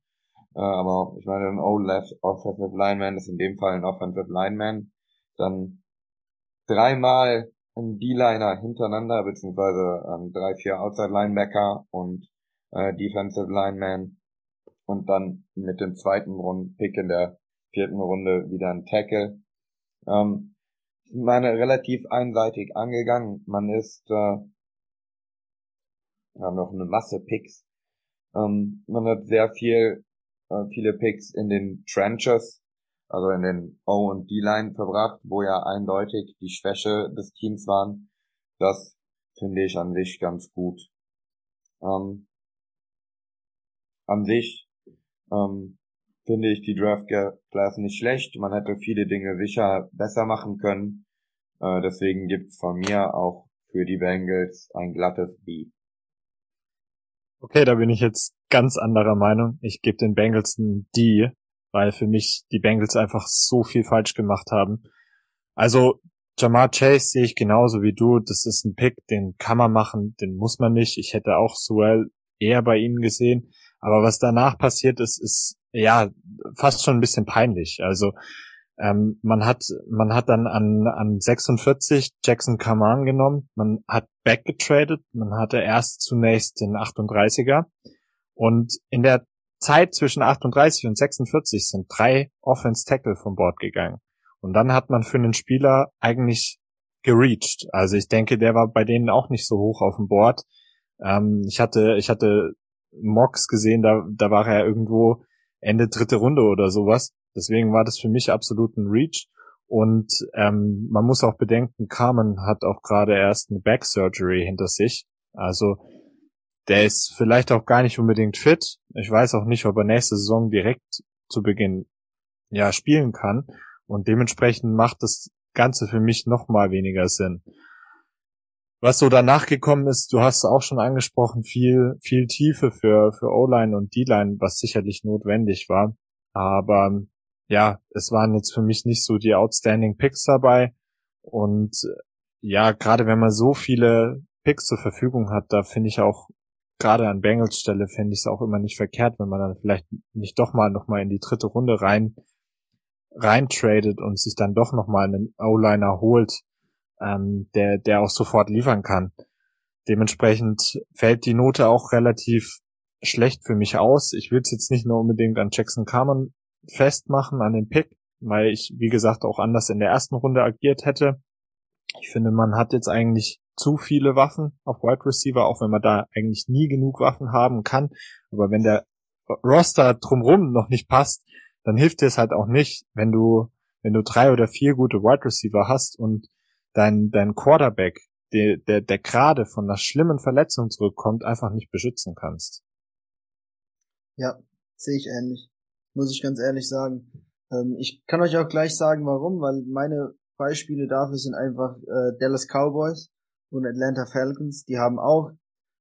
äh, aber ich meine, ein O-Left Offensive Lineman ist in dem Fall ein Offensive Lineman. Dann dreimal ein D-Liner hintereinander, beziehungsweise ähm, drei, vier Outside Linebacker und äh, Defensive Lineman. Und dann mit dem zweiten Rund Pick in der vierten Runde wieder ein Tackle. Ähm, meine relativ einseitig angegangen. Man ist äh, ja, noch eine Masse Picks. Ähm, man hat sehr viel äh, viele Picks in den Trenches, also in den O- und D-Line verbracht, wo ja eindeutig die Schwäche des Teams waren. Das finde ich an sich ganz gut. Ähm, an sich ähm, finde ich die Draft Class nicht schlecht. Man hätte viele Dinge sicher besser machen können. Äh, deswegen gibt's von mir auch für die Bengals ein glattes B. Okay, da bin ich jetzt ganz anderer Meinung. Ich gebe den Bengals ein D, weil für mich die Bengals einfach so viel falsch gemacht haben. Also Jamar Chase sehe ich genauso wie du. Das ist ein Pick, den kann man machen, den muss man nicht. Ich hätte auch Suell eher bei ihnen gesehen. Aber was danach passiert ist, ist ja fast schon ein bisschen peinlich. Also ähm, man hat man hat dann an an 46 Jackson Kaman genommen, man hat backgetradet, man hatte erst zunächst den 38er und in der Zeit zwischen 38 und 46 sind drei Offense Tackle vom Bord gegangen und dann hat man für einen Spieler eigentlich gereached. Also ich denke, der war bei denen auch nicht so hoch auf dem Board. Ähm, ich hatte ich hatte Mox gesehen, da da war er irgendwo Ende dritte Runde oder sowas. Deswegen war das für mich absolut ein Reach. Und ähm, man muss auch bedenken, Carmen hat auch gerade erst eine Back Surgery hinter sich. Also der ist vielleicht auch gar nicht unbedingt fit. Ich weiß auch nicht, ob er nächste Saison direkt zu Beginn ja spielen kann. Und dementsprechend macht das Ganze für mich noch mal weniger Sinn. Was so danach gekommen ist, du hast auch schon angesprochen, viel, viel Tiefe für, für O-Line und D-Line, was sicherlich notwendig war. Aber ja, es waren jetzt für mich nicht so die outstanding Picks dabei. Und ja, gerade wenn man so viele Picks zur Verfügung hat, da finde ich auch, gerade an Bengals Stelle finde ich es auch immer nicht verkehrt, wenn man dann vielleicht nicht doch mal noch mal in die dritte Runde rein rein tradet und sich dann doch noch mal einen O-Liner holt, ähm, der der auch sofort liefern kann. Dementsprechend fällt die Note auch relativ schlecht für mich aus. Ich will es jetzt nicht nur unbedingt an Jackson Carmen festmachen an den Pick, weil ich, wie gesagt, auch anders in der ersten Runde agiert hätte. Ich finde, man hat jetzt eigentlich zu viele Waffen auf Wide Receiver, auch wenn man da eigentlich nie genug Waffen haben kann. Aber wenn der Roster drumrum noch nicht passt, dann hilft dir es halt auch nicht, wenn du, wenn du drei oder vier gute Wide Receiver hast und dein, dein Quarterback, der, der, der gerade von einer schlimmen Verletzung zurückkommt, einfach nicht beschützen kannst. Ja, sehe ich ähnlich. Muss ich ganz ehrlich sagen. Ähm, ich kann euch auch gleich sagen, warum, weil meine Beispiele dafür sind einfach äh, Dallas Cowboys und Atlanta Falcons. Die haben auch,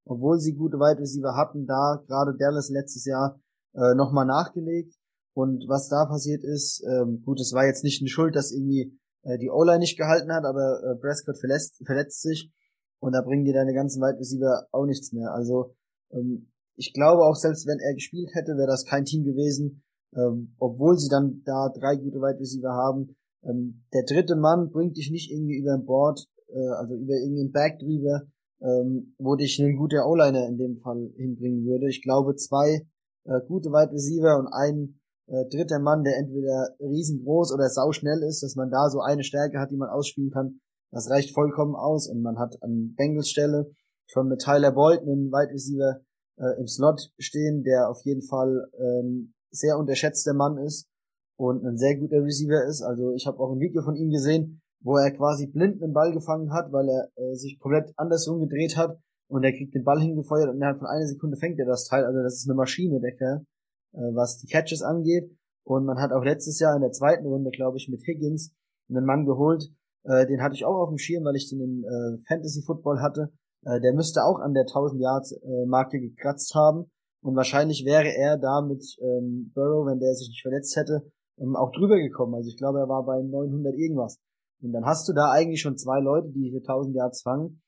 obwohl sie gute Wide Receiver hatten, da gerade Dallas letztes Jahr äh, nochmal nachgelegt. Und was da passiert ist, ähm, gut, es war jetzt nicht eine Schuld, dass irgendwie äh, die O-Line nicht gehalten hat, aber äh, Prescott verletzt, verletzt sich und da bringen dir deine ganzen Wide Receiver auch nichts mehr. Also ähm, ich glaube auch selbst wenn er gespielt hätte, wäre das kein Team gewesen, ähm, obwohl sie dann da drei gute Wide Receiver haben. Ähm, der dritte Mann bringt dich nicht irgendwie über ein Board, äh, also über irgendeinen Back drüber, ähm, wo dich ein guter O-Liner in dem Fall hinbringen würde. Ich glaube, zwei äh, gute Wide Receiver und ein äh, dritter Mann, der entweder riesengroß oder sauschnell ist, dass man da so eine Stärke hat, die man ausspielen kann, das reicht vollkommen aus und man hat an Bengals Stelle schon mit Tyler Boyd einen Wide Receiver äh, im Slot stehen, der auf jeden Fall ein sehr unterschätzter Mann ist und ein sehr guter Receiver ist. Also ich habe auch ein Video von ihm gesehen, wo er quasi blind einen Ball gefangen hat, weil er äh, sich komplett andersrum gedreht hat und er kriegt den Ball hingefeuert und innerhalb von einer Sekunde fängt er das Teil. Also das ist eine Maschine, der Kerl, äh, was die Catches angeht. Und man hat auch letztes Jahr in der zweiten Runde, glaube ich, mit Higgins einen Mann geholt, äh, den hatte ich auch auf dem Schirm, weil ich den in äh, Fantasy Football hatte. Äh, der müsste auch an der 1000 Yards äh, Marke gekratzt haben. Und wahrscheinlich wäre er da mit ähm, Burrow, wenn der sich nicht verletzt hätte, ähm, auch drüber gekommen. Also ich glaube, er war bei 900 irgendwas. Und dann hast du da eigentlich schon zwei Leute, die für 1000 Yards fangen.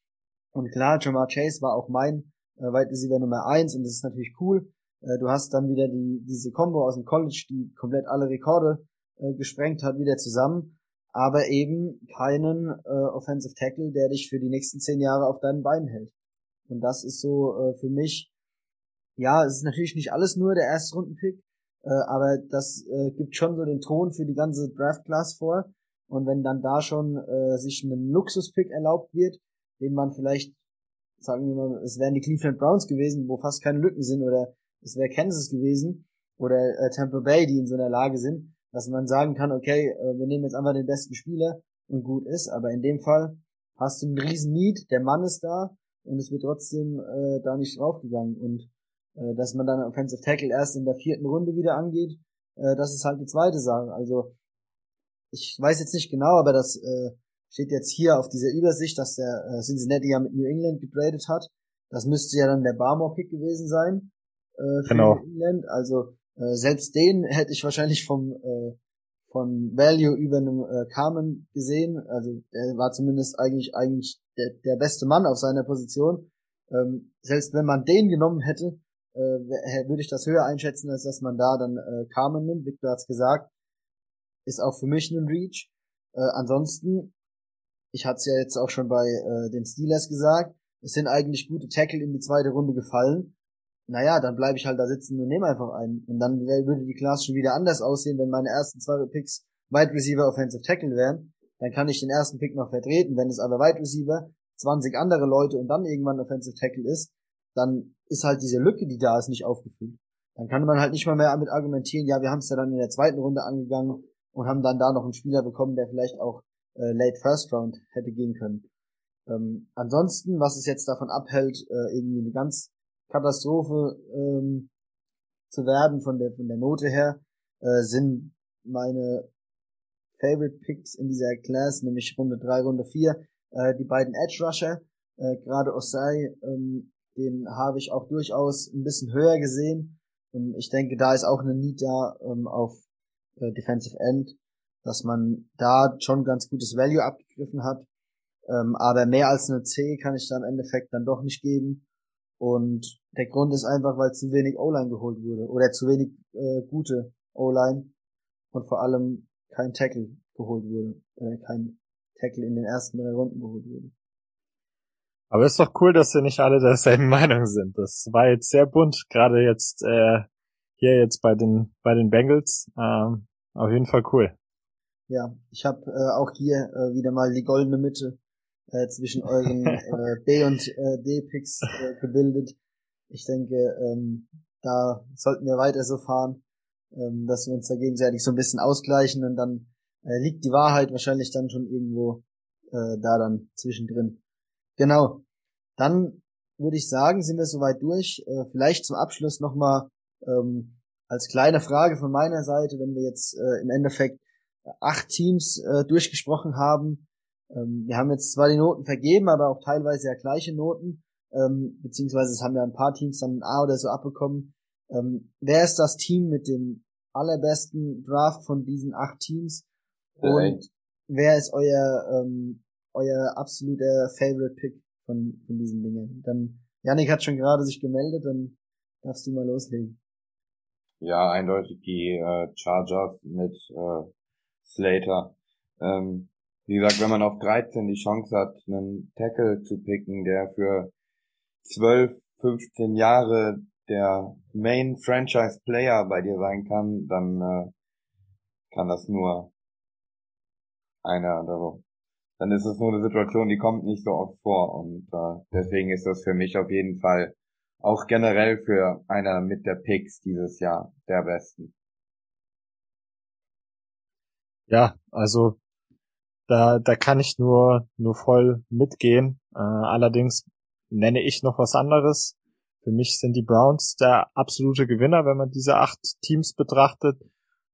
Und klar, Jamar Chase war auch mein äh, Wide Receiver Nummer eins und das ist natürlich cool. Äh, du hast dann wieder die diese Combo aus dem College, die komplett alle Rekorde äh, gesprengt hat, wieder zusammen. Aber eben keinen äh, Offensive Tackle, der dich für die nächsten zehn Jahre auf deinen Beinen hält. Und das ist so äh, für mich, ja, es ist natürlich nicht alles nur der erste Rundenpick, äh, aber das äh, gibt schon so den Ton für die ganze Draft Class vor. Und wenn dann da schon äh, sich ein Luxuspick erlaubt wird, den man vielleicht, sagen wir mal, es wären die Cleveland Browns gewesen, wo fast keine Lücken sind, oder es wäre Kansas gewesen, oder äh, Tampa Bay, die in so einer Lage sind, dass man sagen kann, okay, äh, wir nehmen jetzt einfach den besten Spieler und gut ist, aber in dem Fall hast du einen riesen Need, der Mann ist da und es wird trotzdem äh, da nicht draufgegangen und äh, dass man dann Offensive Tackle erst in der vierten Runde wieder angeht, äh, das ist halt die zweite Sache. Also ich weiß jetzt nicht genau, aber das äh, steht jetzt hier auf dieser Übersicht, dass der äh, Cincinnati ja mit New England getradet hat. Das müsste ja dann der Barmore-Pick gewesen sein äh, für genau. England. Also äh, selbst den hätte ich wahrscheinlich vom äh, von Value über einem äh, Carmen gesehen. Also er war zumindest eigentlich eigentlich der, der beste Mann auf seiner Position. Ähm, selbst wenn man den genommen hätte, äh, würde ich das höher einschätzen, als dass man da dann äh, Carmen nimmt. Victor hat's gesagt ist auch für mich ein Reach. Äh, ansonsten, ich hatte es ja jetzt auch schon bei äh, den Steelers gesagt, es sind eigentlich gute Tackle in die zweite Runde gefallen. Naja, dann bleibe ich halt da sitzen und nehme einfach einen. Und dann würde die Class schon wieder anders aussehen, wenn meine ersten zwei Picks Wide Receiver Offensive Tackle wären. Dann kann ich den ersten Pick noch vertreten. Wenn es aber Wide Receiver 20 andere Leute und dann irgendwann Offensive Tackle ist, dann ist halt diese Lücke, die da ist, nicht aufgefüllt. Dann kann man halt nicht mal mehr damit argumentieren, ja, wir haben es ja dann in der zweiten Runde angegangen, und haben dann da noch einen Spieler bekommen, der vielleicht auch äh, late first round hätte gehen können. Ähm, ansonsten, was es jetzt davon abhält, äh, irgendwie eine ganz Katastrophe ähm, zu werden von der von der Note her, äh, sind meine Favorite Picks in dieser Class, nämlich Runde 3, Runde 4, äh, die beiden Edge Rusher, äh, gerade Osai, ähm, den habe ich auch durchaus ein bisschen höher gesehen. Ähm, ich denke, da ist auch eine Need da ähm, auf äh, Defensive End, dass man da schon ganz gutes Value abgegriffen hat. Ähm, aber mehr als eine C kann ich da im Endeffekt dann doch nicht geben. Und der Grund ist einfach, weil zu wenig O-Line geholt wurde oder zu wenig äh, gute O-Line und vor allem kein Tackle geholt wurde, äh, kein Tackle in den ersten drei Runden geholt wurde. Aber ist doch cool, dass wir nicht alle derselben Meinung sind. Das war jetzt sehr bunt, gerade jetzt äh, hier jetzt bei den bei den Bengals. Ähm, auf jeden Fall cool. Ja, ich habe äh, auch hier äh, wieder mal die goldene Mitte äh, zwischen euren äh, B und äh, D Picks äh, gebildet. Ich denke, ähm, da sollten wir weiter so fahren. ähm, dass wir uns da gegenseitig so ein bisschen ausgleichen und dann äh, liegt die Wahrheit wahrscheinlich dann schon irgendwo äh, da dann zwischendrin. Genau. Dann würde ich sagen, sind wir soweit durch. Äh, vielleicht zum Abschluss nochmal ähm, als kleine Frage von meiner Seite, wenn wir jetzt äh, im Endeffekt acht Teams äh, durchgesprochen haben. Ähm, wir haben jetzt zwar die Noten vergeben, aber auch teilweise ja gleiche Noten, ähm, beziehungsweise es haben ja ein paar Teams dann ein A oder so abbekommen. Ähm, wer ist das Team mit dem allerbesten Draft von diesen acht Teams? Und wer ist euer ähm, euer absoluter Favorite Pick von, von diesen Dingen? Dann Yannick hat schon gerade sich gemeldet, dann darfst du mal loslegen. Ja, eindeutig die äh, Chargers mit äh, Slater. Ähm, wie gesagt, wenn man auf 13 die Chance hat, einen Tackle zu picken, der für 12, 15 Jahre der Main Franchise Player bei dir sein kann, dann äh, kann das nur einer oder so. Dann ist es nur eine Situation, die kommt nicht so oft vor und äh, deswegen ist das für mich auf jeden Fall auch generell für einer mit der Picks dieses Jahr der besten. Ja, also da, da kann ich nur, nur voll mitgehen. Äh, allerdings nenne ich noch was anderes. Für mich sind die Browns der absolute Gewinner, wenn man diese acht Teams betrachtet.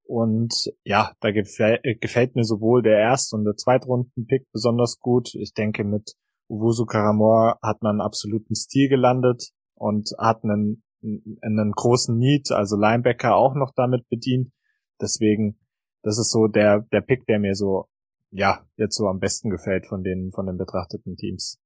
Und ja, da gefällt, gefällt mir sowohl der Erst- und der Zweitrunden-Pick besonders gut. Ich denke, mit Uwusu Karamor hat man einen absoluten Stil gelandet und hat einen, einen großen Need, also Linebacker auch noch damit bedient. Deswegen, das ist so der, der Pick, der mir so, ja, jetzt so am besten gefällt von den, von den betrachteten Teams.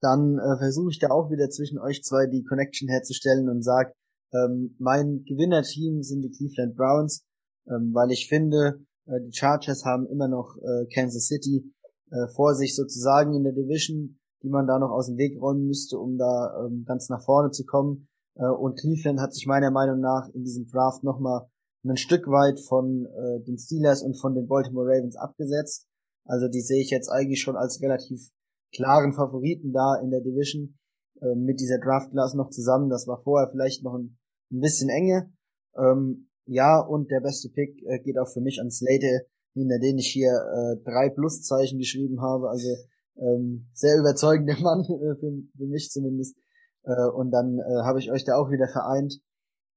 Dann äh, versuche ich da auch wieder zwischen euch zwei die Connection herzustellen und sag, ähm, mein Gewinnerteam sind die Cleveland Browns, ähm, weil ich finde, äh, die Chargers haben immer noch äh, Kansas City äh, vor sich sozusagen in der Division die man da noch aus dem Weg räumen müsste, um da ähm, ganz nach vorne zu kommen. Äh, und Cleveland hat sich meiner Meinung nach in diesem Draft nochmal ein Stück weit von äh, den Steelers und von den Baltimore Ravens abgesetzt. Also die sehe ich jetzt eigentlich schon als relativ klaren Favoriten da in der Division äh, mit dieser Draft Class noch zusammen. Das war vorher vielleicht noch ein, ein bisschen enge. Ähm, ja, und der beste Pick äh, geht auch für mich an Slater, hinter den ich hier äh, drei Pluszeichen geschrieben habe. Also ähm, sehr überzeugender Mann, äh, für, für mich zumindest. Äh, und dann äh, habe ich euch da auch wieder vereint.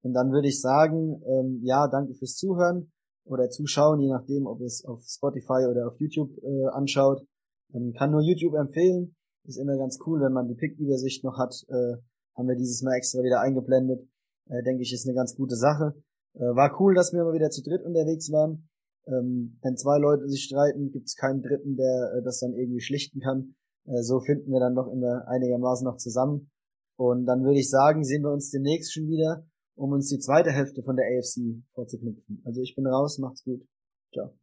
Und dann würde ich sagen, ähm, ja, danke fürs Zuhören oder Zuschauen, je nachdem, ob es auf Spotify oder auf YouTube äh, anschaut. Ähm, kann nur YouTube empfehlen. Ist immer ganz cool, wenn man die Pick-Übersicht noch hat. Äh, haben wir dieses Mal extra wieder eingeblendet. Äh, denke ich, ist eine ganz gute Sache. Äh, war cool, dass wir mal wieder zu dritt unterwegs waren. Ähm, wenn zwei Leute sich streiten, gibt es keinen Dritten, der äh, das dann irgendwie schlichten kann. Äh, so finden wir dann doch immer einigermaßen noch zusammen. Und dann würde ich sagen, sehen wir uns demnächst schon wieder, um uns die zweite Hälfte von der AFC vorzuknüpfen. Also ich bin raus, macht's gut. Ciao.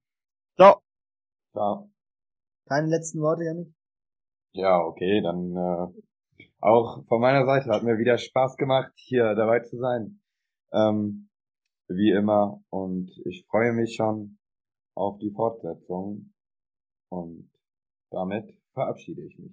Ciao. Ciao. Keine letzten Worte, Janik? Ja, okay, dann äh, auch von meiner Seite hat mir wieder Spaß gemacht, hier dabei zu sein. Ähm, wie immer. Und ich freue mich schon auf die Fortsetzung und damit verabschiede ich mich.